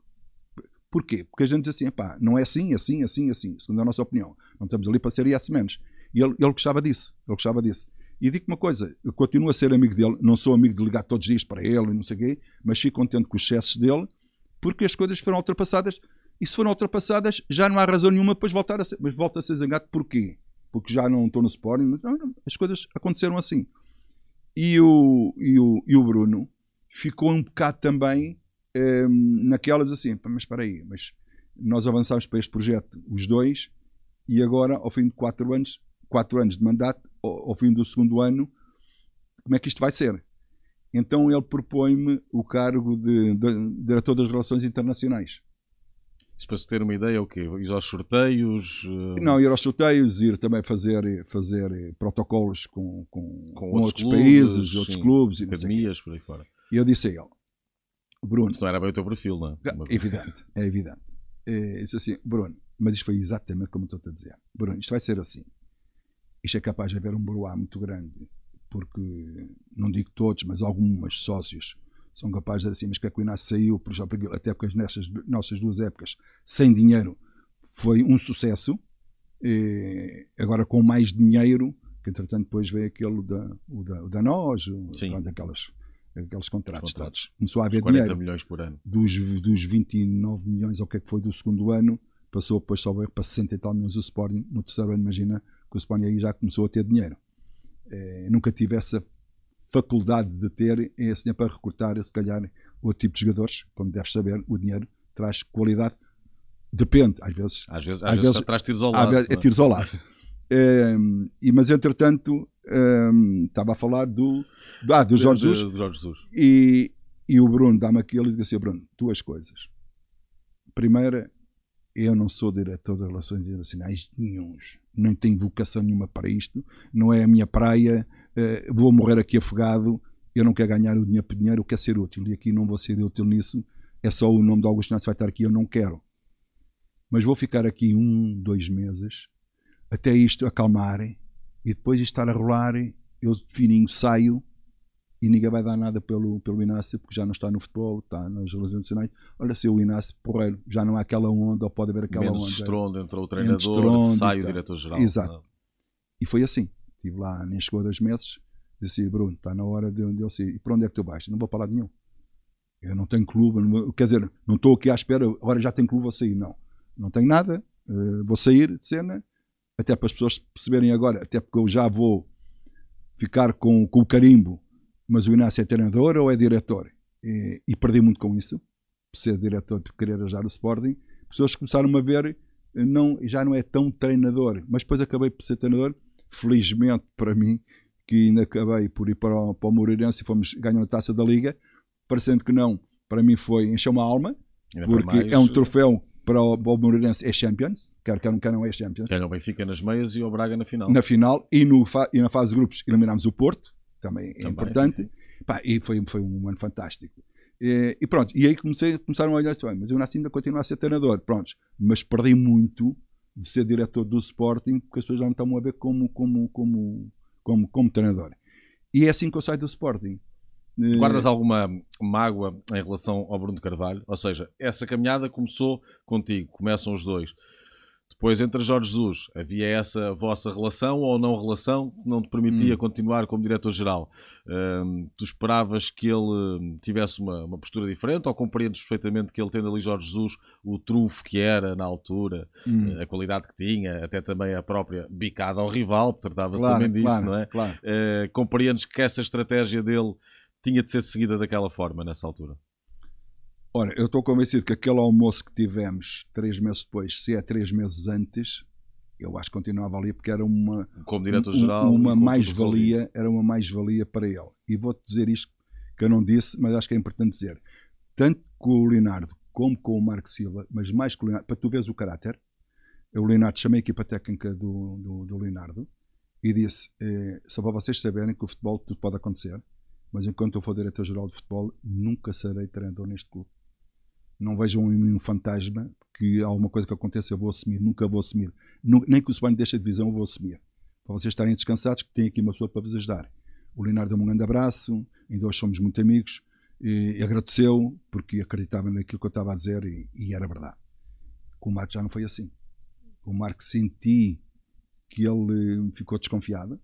Porquê? Porque a gente diz assim: pá, não é assim, assim, assim, assim, segundo a nossa opinião. Não estamos ali para ser yes menos. E ele, ele gostava disso. Ele gostava disso. E digo uma coisa: eu continuo a ser amigo dele, não sou amigo de ligar todos os dias para ele e não sei o quê, mas fico contente com os excessos dele, porque as coisas foram ultrapassadas. E se foram ultrapassadas, já não há razão nenhuma para voltar a ser. Mas volta a ser zangado porquê? Porque já não estou no Sporting. As coisas aconteceram assim. E o, e o, e o Bruno ficou um bocado também um, naquelas assim, mas espera aí, mas nós avançámos para este projeto, os dois, e agora, ao fim de quatro anos, quatro anos de mandato, ao, ao fim do segundo ano, como é que isto vai ser? Então ele propõe-me o cargo de, de, de diretor das relações internacionais. Isto para se ter uma ideia, o quê? Ir aos sorteios? Uh... Não, ir aos sorteios, ir também fazer, fazer protocolos com, com, com, outros, outros clubes, países, outros clubes. E academias, por aí fora. E eu disse a ele, Bruno... Isso não era bem o teu perfil, não é? Evidente, é evidente. É, disse assim, Bruno, mas isto foi exatamente como estou a dizer. Bruno, isto vai ser assim. Isto é capaz de haver um broá muito grande, porque, não digo todos, mas algumas sócios são capazes de dizer assim, mas que o Inácio saiu, por exemplo, até porque nessas nossas duas épocas, sem dinheiro, foi um sucesso. E agora com mais dinheiro, que entretanto depois veio aquele da, o da, o da nós, pronto, aquelas, aqueles contratos, contratos. Começou a haver 40 dinheiro. milhões por ano. Dos, dos 29 milhões, ou o que é que foi do segundo ano, passou depois só para 60 e tal milhões o Sporting. No terceiro ano, imagina que o Sporting aí já começou a ter dinheiro. É, nunca tive essa faculdade de ter esse dinheiro para recrutar, se calhar, outro tipo de jogadores. Como deves saber, o dinheiro traz qualidade. Depende, às vezes. Às vezes, às, às vezes, vezes traz tiros ao lado. Vezes, é tiros ao lado. um, e, mas, entretanto, um, estava a falar do, do, ah, do Jorge Jesus. Do Jorge Jesus. E, e o Bruno dá-me aquilo e diz assim: Bruno, duas coisas. Primeira, eu não sou diretor de relações internacionais nenhums. Não tenho vocação nenhuma para isto. Não é a minha praia vou morrer aqui afogado, eu não quero ganhar o dinheiro por dinheiro, eu quero ser útil. E aqui não vou ser útil nisso, é só o nome de Augusto Nato vai estar aqui, eu não quero. Mas vou ficar aqui um, dois meses, até isto acalmar, e depois isto estar a rolar, eu fininho saio, e ninguém vai dar nada pelo, pelo Inácio, porque já não está no futebol, está nas relações nacionais. Olha, se o Inácio, porreiro, já não há aquela onda, ou pode haver aquela Menos onda. estrondo entre o treinador, sai o diretor-geral. Exato. E foi assim. Estive lá, nem chegou a dois meses. Disse, Bruno, está na hora de, de eu sair. E para onde é que tu vais? Não vou para lado nenhum. Eu não tenho clube, não, quer dizer, não estou aqui à espera, agora já tenho clube, vou sair. Não, não tenho nada, uh, vou sair de cena, até para as pessoas perceberem agora, até porque eu já vou ficar com, com o carimbo, mas o Inácio é treinador ou é diretor? E, e perdi muito com isso, por ser diretor, por querer ajudar o Sporting. As pessoas começaram a ver, não, já não é tão treinador, mas depois acabei por ser treinador felizmente para mim, que ainda acabei por ir para o, para o Moreirense e fomos ganhar a taça da Liga, parecendo que não, para mim foi encher uma alma, porque mais, é um troféu para o, para o Moreirense é Champions, quer que não, quer não é Champions. Quer o Benfica nas meias e o Braga na final. Na final e, no, e na fase de grupos eliminámos o Porto, também é também, importante. Pá, e foi, foi um ano fantástico. E, e, pronto, e aí comecei, começaram a olhar assim, mas eu nasci ainda continuo a ser treinador, pronto, mas perdi muito de ser diretor do Sporting, porque as pessoas já não estão a ver como, como, como, como, como treinador. E é assim que eu saio do Sporting. Eh, Guardas alguma mágoa em relação ao Bruno Carvalho? Ou seja, essa caminhada começou contigo, começam os dois. Depois, entre Jorge Jesus, havia essa vossa relação ou não relação que não te permitia hum. continuar como diretor-geral? Uh, tu esperavas que ele hum, tivesse uma, uma, postura diferente ou compreendes perfeitamente que ele, tendo ali Jorge Jesus, o trunfo que era na altura, hum. a qualidade que tinha, até também a própria bicada ao rival, tratava-se claro, também disso, claro, não é? Claro. Uh, compreendes que essa estratégia dele tinha de ser seguida daquela forma nessa altura? Ora, eu estou convencido que aquele almoço que tivemos três meses depois, se é três meses antes, Eu acho que continuava ali porque era uma como diretor-geral, uma mais-valia, era uma mais-valia para ele. E vou-te dizer isto que eu não disse, mas acho que é importante dizer. Tanto com o Leonardo como com o Marco Silva, mas mais com o Leonardo, para tu veres o caráter, o Leonardo chamei a equipa técnica do, do, do Leonardo e disse: eh, só para vocês saberem que o futebol tudo pode acontecer, mas enquanto eu for diretor-geral de futebol, nunca serei treinador neste clube. Não vejam em um fantasma que alguma coisa que aconteça eu vou assumir, nunca vou assumir. Nem que o Sporting deixe a divisão, eu vou assumir. Para vocês estarem descansados, que tem aqui uma pessoa para vos ajudar. O Leonardo deu-me um grande abraço, ainda hoje somos muito amigos, e agradeceu porque acreditava naquilo que eu estava a dizer e, e era verdade. Com o Marco já não foi assim. O Marco senti que ele ficou desconfiado.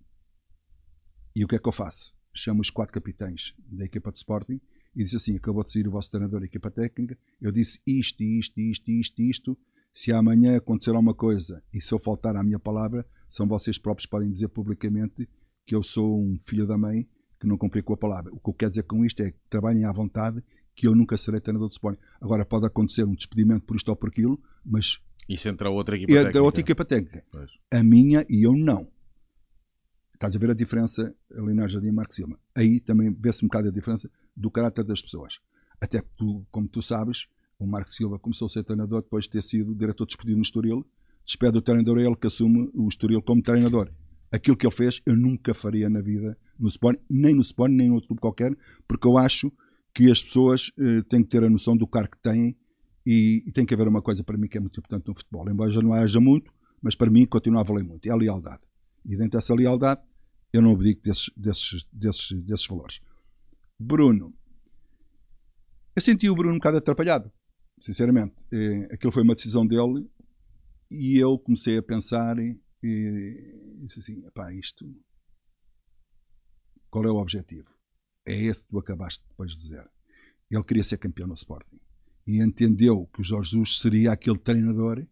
E o que é que eu faço? Chamo os quatro capitães da equipa de Sporting e disse assim: acabou de sair o vosso treinador e equipa técnica. Eu disse isto, isto, isto, isto, isto. Se amanhã acontecer alguma coisa e se eu faltar à minha palavra, são vocês próprios que podem dizer publicamente que eu sou um filho da mãe que não cumpri com a palavra. O que eu quero dizer com isto é que trabalhem à vontade, que eu nunca serei treinador de Sporting. Agora pode acontecer um despedimento por isto ou por aquilo, mas. Isso entra outra equipa técnica. Entra outra equipa técnica. Pois. A minha e eu não. Estás a ver a diferença, Leonardo Jardim e Marco Silva. Aí também vê-se um bocado a diferença do caráter das pessoas. Até que, tu, como tu sabes, o Marco Silva começou a ser treinador depois de ter sido diretor desportivo no Estoril. Despede o treinador, é ele que assume o Estoril como treinador. Aquilo que ele fez, eu nunca faria na vida no Sporting, nem no Sporting, nem em outro clube qualquer, porque eu acho que as pessoas eh, têm que ter a noção do cargo que têm e, e, tem que haver uma coisa para mim que é muito importante no futebol. Embora já não haja muito, mas para mim continua a valer muito. É a lealdade. E dentro dessa lealdade, eu não abdico desses, desses, desses, desses valores. Bruno. Eu senti o Bruno um bocado atrapalhado, sinceramente. É, aquilo foi uma decisão dele e eu comecei a pensar e, e disse assim: pá, isto. Qual é o objetivo? É esse que tu acabaste depois de dizer. Ele queria ser campeão no Sporting e entendeu que o Jorge Jesus seria aquele treinador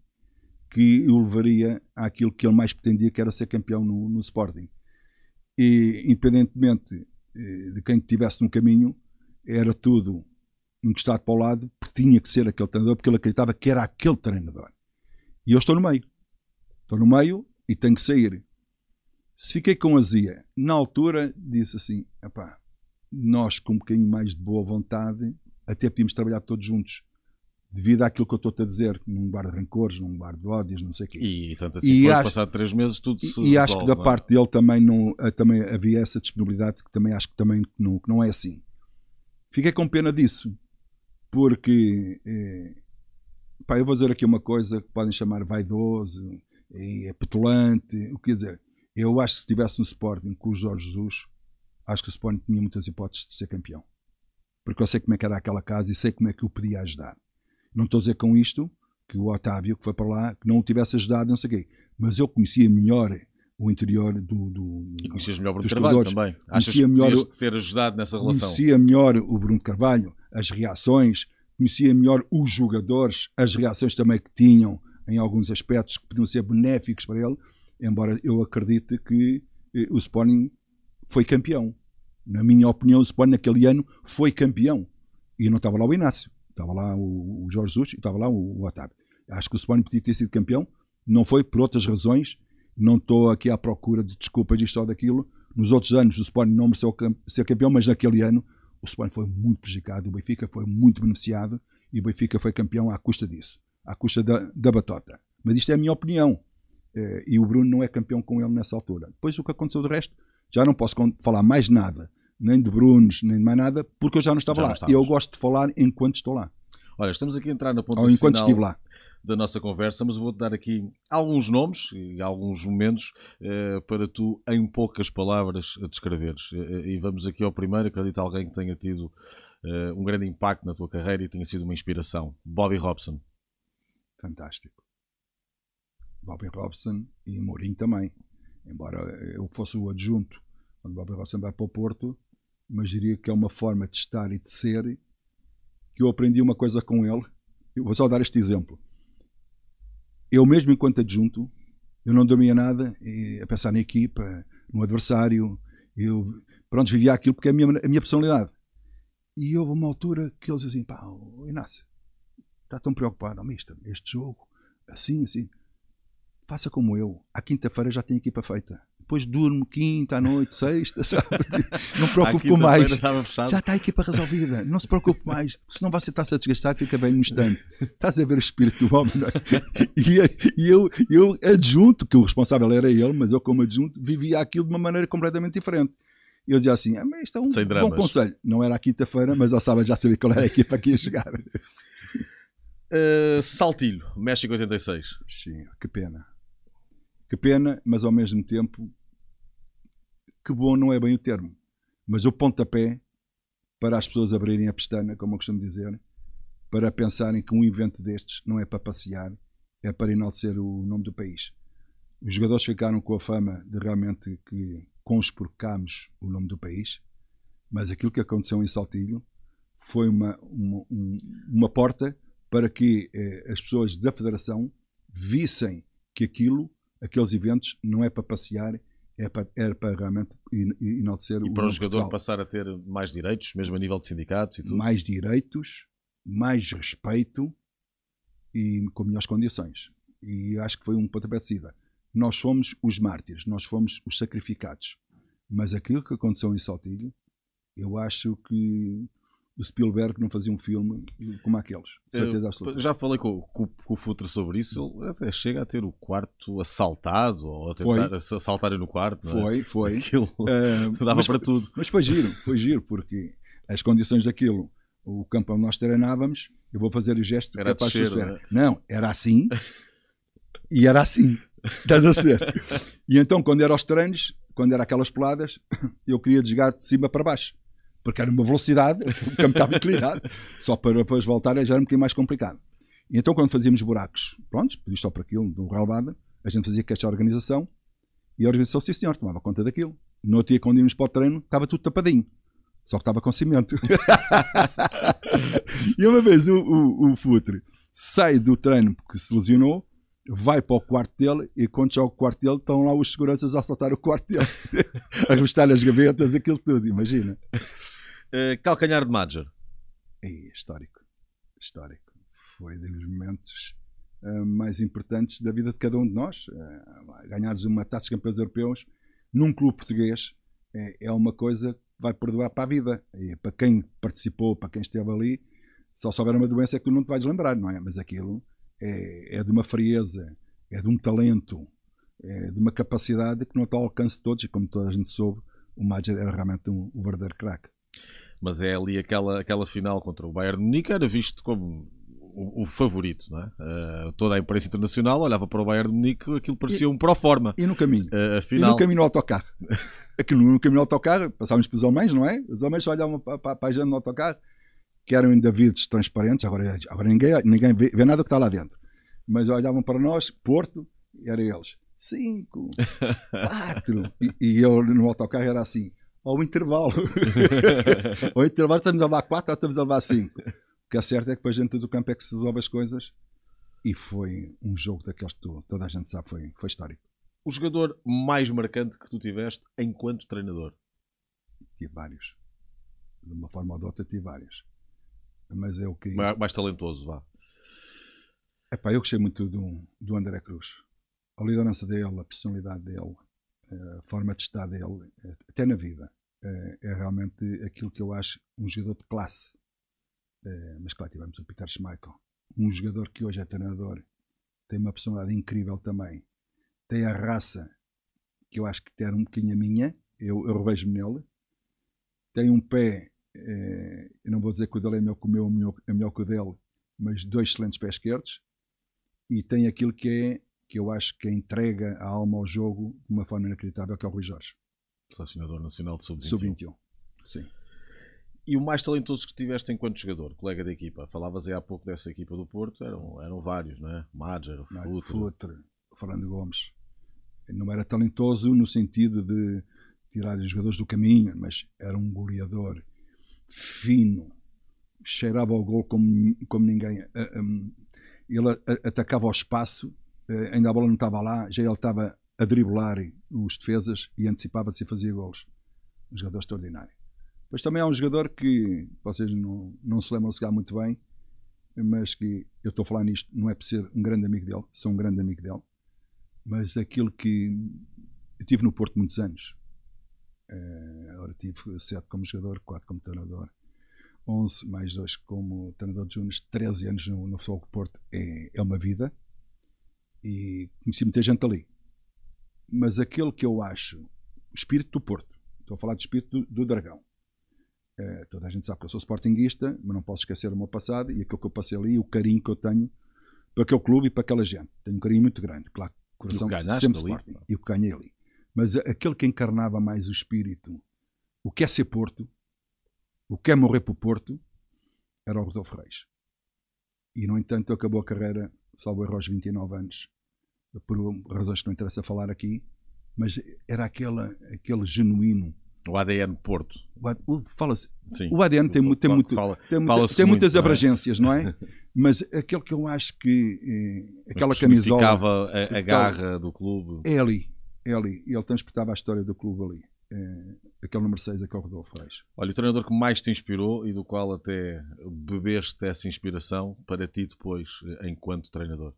que o levaria àquilo que ele mais pretendia, que era ser campeão no, no Sporting e independentemente de quem estivesse no caminho, era tudo encostado para o lado, porque tinha que ser aquele treinador, porque ele acreditava que era aquele treinador. E eu estou no meio. Estou no meio e tenho que sair. Se fiquei com azia, na altura disse assim: nós com um bocadinho mais de boa vontade, até podíamos trabalhar todos juntos devido àquilo que eu estou-te a dizer, num bar de rancores, num bar de ódios, não sei o quê. E tanto assim e acho, passado três meses, tudo se E, e acho que da é? parte dele também, não, eh, também havia essa disponibilidade que também acho que também não, que não é assim. Fiquei com pena disso, porque eh, pá, eu vou dizer aqui uma coisa que podem chamar vaidoso, é petulante, o que dizer, eu acho que se estivesse no Sporting com o Jorge Jesus, acho que o Sporting tinha muitas hipóteses de ser campeão. Porque eu sei como é que era aquela casa e sei como é que o podia ajudar. Não estou a dizer com isto que o Otávio, que foi para lá, que não o tivesse ajudado, não sei o quê. Mas eu conhecia melhor o interior do. do e conhecias melhor o Bruno Carvalho também. Achas conhecia que melhor, ter ajudado nessa relação? Conhecia melhor o Bruno Carvalho, as reações, conhecia melhor os jogadores, as reações também que tinham em alguns aspectos que podiam ser benéficos para ele, embora eu acredite que eh, o Sporting foi campeão. Na minha opinião, o Sporting naquele ano foi campeão. E não estava lá o Inácio. Estava lá o, Jorge Jesus e estava lá o, o Otávio. Acho que o Sporting podia ter sido campeão. Não foi por outras razões. Não estou aqui à procura de desculpas disto ou daquilo. Nos outros anos o Sporting não mereceu ser campeão, mas naquele ano o Sporting foi muito prejudicado. O Benfica foi muito beneficiado e o Benfica foi campeão à custa disso. À custa da, da batota. Mas isto é a minha opinião. Eh, e o Bruno não é campeão com ele nessa altura. Depois o que aconteceu do resto, já não posso falar mais nada nem de Brunos, nem de mais nada, porque eu já não estava já lá. Não eu gosto de falar enquanto estou lá. Olha, estamos aqui a entrar na ponta Ou enquanto estive lá. da nossa conversa, mas vou-te dar aqui alguns nomes e alguns momentos eh, para tu, em poucas palavras, descreveres. Eh, e vamos aqui ao primeiro, acredito alguém que tenha tido eh, um grande impacto na tua carreira e tenha sido uma inspiração. Bobby Robson. Fantástico. Bobby Robson e Mourinho também. Embora eu fosse o adjunto quando Bobby Robson vai para o Porto, mas diria que é uma forma de estar e de ser que eu aprendi uma coisa com ele. Eu vou só dar este exemplo. Eu mesmo enquanto adjunto, eu não dormia nada a pensar na equipa, no adversário. Eu, pronto, vivia aquilo porque é a minha, a minha personalidade. E houve uma altura que ele disse assim, pá, oh, Inácio, está tão preocupado, oh, mister, este jogo, assim, assim. faça como eu. À quinta-feira já tenho equipa feita. Depois durmo quinta à noite, sexta, (laughs) sábado. Não com mais. Já está a equipa resolvida. Não se preocupe mais. Senão você está-se a desgastar fica bem no instante. Estás a ver o espírito do homem. Não é? E, eu, eu adjunto, que o responsável era ele, mas eu como adjunto vivia aquilo de uma maneira completamente diferente. E eu dizia assim, ah, mas isto é um bom conselho. Não era à quinta-feira, mas ao sábado já sabia qual era a equipa que ia chegar. Uh, Saltilho, México 86. Sim, que pena. Que pena, mas ao mesmo tempo, que bom não é bem o termo. Mas o pontapé para as pessoas abrirem a pestana, como eu costumo dizer, para pensarem que um evento destes não é para passear, é para enaltecer o nome do país. Os jogadores ficaram com a fama de realmente que conspurcámos o nome do país, mas aquilo que aconteceu em Saltilho foi uma, uma, uma porta para que eh, as pessoas da Federação vissem que aquilo aqueles eventos não é para passear, é para, é para realmente enaltecer e para o, jogador Portugal. passar a ter mais direitos, mesmo a nível de sindicatos e tudo? Mais direitos, mais respeito e com melhores condições. E acho que foi um pontapé de saída. Nós fomos os mártires, nós fomos os sacrificados. Mas aquilo que aconteceu em Saltilho, eu acho que o Spielberg não fazia um filme como aqueles. Certeza absoluta. Já falei com, com, com, o Futre sobre isso. Ele até chega a ter o quarto assaltado ou a tentar assaltarem no quarto. Foi, é? foi. Aquilo uh, (laughs) (laughs) dava mas, para tudo. Mas foi giro, foi giro, porque as condições daquilo, o campo onde nós treinávamos, eu vou fazer o gesto era capaz descer, de não, é? não, era assim e era assim. Estás a ser? (laughs) E então, quando era aos treinos, quando era aquelas peladas, eu queria desgar de cima para baixo porque era uma velocidade, o (laughs) campo estava inclinado, só para depois voltar já era um bocadinho mais complicado. E então, quando fazíamos buracos, pronto, por isto ou por aquilo, no relvada, a gente fazia queixa à organização e a organização, sim senhor, tomava conta daquilo. No outro dia, quando íamos para o treino, estava tudo tapadinho. Só que estava com cimento. (laughs) e uma vez o, o, o Futre sai do treino porque se lesionou, vai para o quarto dele e quando chega ao quarto dele estão lá os seguranças a assaltar o quarto dele, (laughs) a revestar as gavetas, aquilo tudo, imagina. Uh, calcanhar de Major. Histórico. Histórico. Foi dos momentos uh, mais importantes da vida de cada um de nós. Uh, ganhares uma taça de campeões europeus num clube português é, é, uma coisa que vai perdoar para a vida. E para quem participou, para quem esteve ali, só se houver uma doença é que tu não te vais lembrar, não é? Mas aquilo é, é de uma frieza, é de um talento, é de uma capacidade que não está ao alcance de todos. E como toda a gente soube, o Major era realmente um, um verdadeiro craque mas é ali aquela, aquela final contra o Bayern de Munique era visto como o, o favorito, não é? Uh, toda a imprensa internacional olhava para o Bayern de Munique, aquilo parecia e, um pro forma. E no caminho? Uh, afinal... E no caminho no autocarro? (laughs) Aquilo no caminho no autocarro, passávamos para os homens, não é? Os homens só olhavam para, para, para a gente no autocarro, que eram ainda vidros transparentes, agora, agora ninguém, ninguém vê, vê nada que está lá dentro. Mas olhavam para nós, Porto, e eram eles. Cinco, (laughs) quatro. E, e eu no autocarro era assim ao intervalo. (laughs) ao intervalo estamos a levar 4 ou estamos a levar 5. O que é certo é que depois dentro do campo é que se resolve as coisas. E foi um jogo daqueles que tu, toda a gente sabe, foi, foi histórico. O jogador mais marcante que tu tiveste enquanto treinador? Tive vários. De uma forma ou de outra tive vários. Mas é o que. Mais, mais talentoso, vá. Epá, eu gostei muito do, do André Cruz. A liderança dele, a personalidade dele, a forma de estar dele, até na vida é, é realmente aquilo que eu acho um jogador de classe. É, mas claro, tivemos o Peter Schmeichel, um jogador que hoje é treinador, tem uma personalidade incrível também, tem a raça que eu acho que era um bocadinho a minha, eu, eu revejo-me nele, tem um pé, é, eu não vou dizer que o dele é melhor que o meu, é melhor que o dele, mas dois excelentes pés esquerdos, e tem aquilo que é que eu acho que entrega a alma ao jogo de uma forma inacreditável, que é o Rui Jorge. Selecionador Nacional de Sub-21. Sub-21, sim. E o mais talentoso que tiveste enquanto jogador, colega da equipa? Falavas aí há pouco dessa equipa do Porto, eram, eram vários, não é? Madger, Futre. Futre, Fernando Gomes. Não era talentoso no sentido de tirar os jogadores do caminho, mas era um goleador fino, cheirava ao gol como, como ninguém. Ele atacava ao espaço ainda a bola não estava lá, já ele estava a driblar os defesas e antecipava-se e fazia gols. Um jogador extraordinário. Depois também há um jogador que vocês não, não se lembram se calhar muito bem, mas que eu estou a falar nisto, não é por ser um grande amigo dele, sou um grande amigo dele, Mas aquilo que. Eu tive no Porto muitos anos. Uh, agora tive 7 como jogador, 4 como treinador, 11 mais 2 como treinador de júniores, 13 anos no, no Futebol do Porto é, é uma vida. E conheci muita gente ali. Mas aquele que eu acho, o espírito do Porto, estou a falar do espírito do, do Dragão. Uh, toda a gente sabe que eu sou sportinguista, mas não posso esquecer o meu passado e aquilo que eu passei ali, o carinho que eu tenho para aquele clube e para aquela gente. Tenho um carinho muito grande, claro, coração sempre ali, Sporting, e o que ganhei ali. Mas aquele que encarnava mais o espírito, o que é ser Porto, o que é morrer para o Porto, era o Rodolfo Reis. E, no entanto, acabou a carreira, salvo erro aos 29 anos, por razões que não interessa falar aqui, mas era aquele, aquele genuíno o ADN Porto. O, fala-se. O ADN tem, tem, muito, fala, tem, tem muitas muito, é? abrangências, não é? não (laughs) é? Mas aquele que eu acho que. Eh, aquela camisola. a, a garra do clube. É ali. É ali. E ele transportava a história do clube ali. É, aquele número 6 é que é o Rodolfo Reis. Olha, o treinador que mais te inspirou e do qual até bebeste essa inspiração para ti depois, enquanto treinador?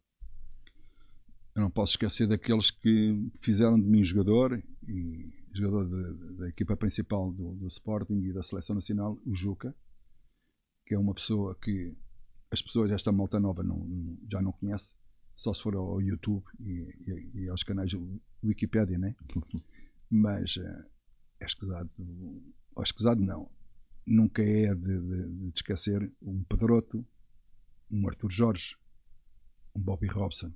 Eu não posso esquecer daqueles que fizeram de mim jogador e jogador da equipa principal do, do, Sporting e da Seleção Nacional, o Juca, que é uma pessoa que as pessoas desta malta nova não, já não conhece, só se for ao YouTube e, e, e aos canais Wikipedia, né? (laughs) Mas uh, é escusado, ou escusado não, nunca é de, de, de esquecer um Pedroto, um Arthur Jorge, um Bobby Robson,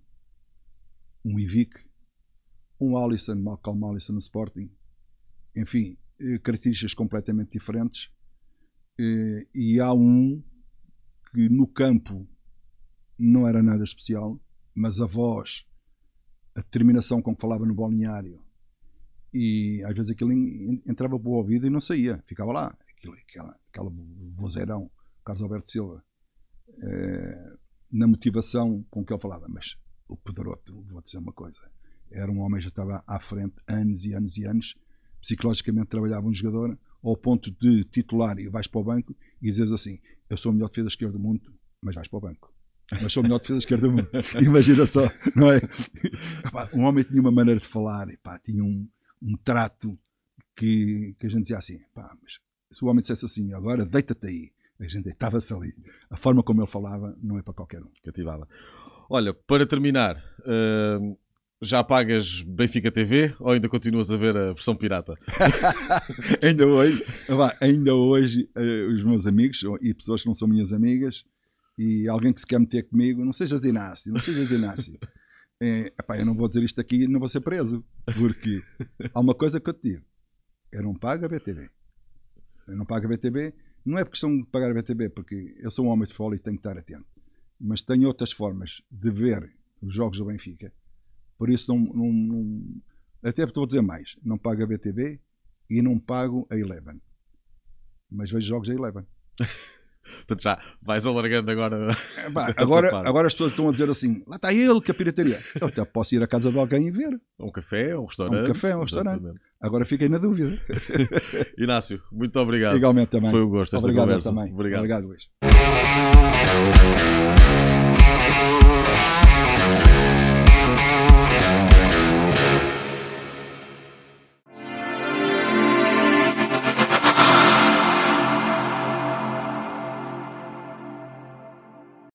um Ivic, um Alisson, Malcolm Alisson no Sporting, enfim, eh, características completamente diferentes. Eh, e há um que no campo não era nada especial, mas a voz, a determinação com que falava no balneário, e às vezes aquilo entrava para o ouvido e não saía, ficava lá, aquilo, aquela, aquela vozeirão, Carlos Alberto Silva, eh, na motivação com que ele falava. Mas o Pedroto, vou dizer uma coisa, era um homem que já estava à frente anos e anos e anos, psicologicamente trabalhava um jogador ao ponto de titular e vais para o banco e dizes assim: Eu sou o melhor defesa esquerda do mundo, mas vais para o banco. Mas sou o melhor defesa esquerda do mundo. (laughs) Imagina só, não é? Um homem tinha uma maneira de falar, pá, tinha um, um trato que, que a gente dizia assim: pá, mas se o homem dissesse assim, agora deita-te aí, a gente deitava-se ali. A forma como ele falava não é para qualquer um. Cativava. Olha, para terminar, uh, já pagas Benfica TV ou ainda continuas a ver a versão pirata? (laughs) ainda hoje, ainda hoje uh, os meus amigos e pessoas que não são minhas amigas e alguém que se quer meter comigo, não sejas Inácio, não sejas Inácio. É, (laughs) epá, eu não vou dizer isto aqui e não vou ser preso, porque há uma coisa que eu te digo: eu não pago a BTV. Eu não pago a BTV, não é por questão de pagar a porque eu sou um homem de folha e tenho que estar atento, mas tenho outras formas de ver os jogos do Benfica por isso, não, não, não até estou a dizer mais: não pago a BTV e não pago a Eleven. Mas vejo jogos a Eleven. (laughs) Portanto, já vais alargando agora. É, bah, (laughs) agora, agora as pessoas estão a dizer assim: lá está ele, que a pirataria. Eu até posso ir à casa de alguém e ver. Um café, um restaurante. Um café, um restaurante. Agora fiquei na dúvida. (laughs) Inácio, muito obrigado. Igualmente também. Foi um gosto. Obrigado conversa. também. Obrigado, obrigado Luís.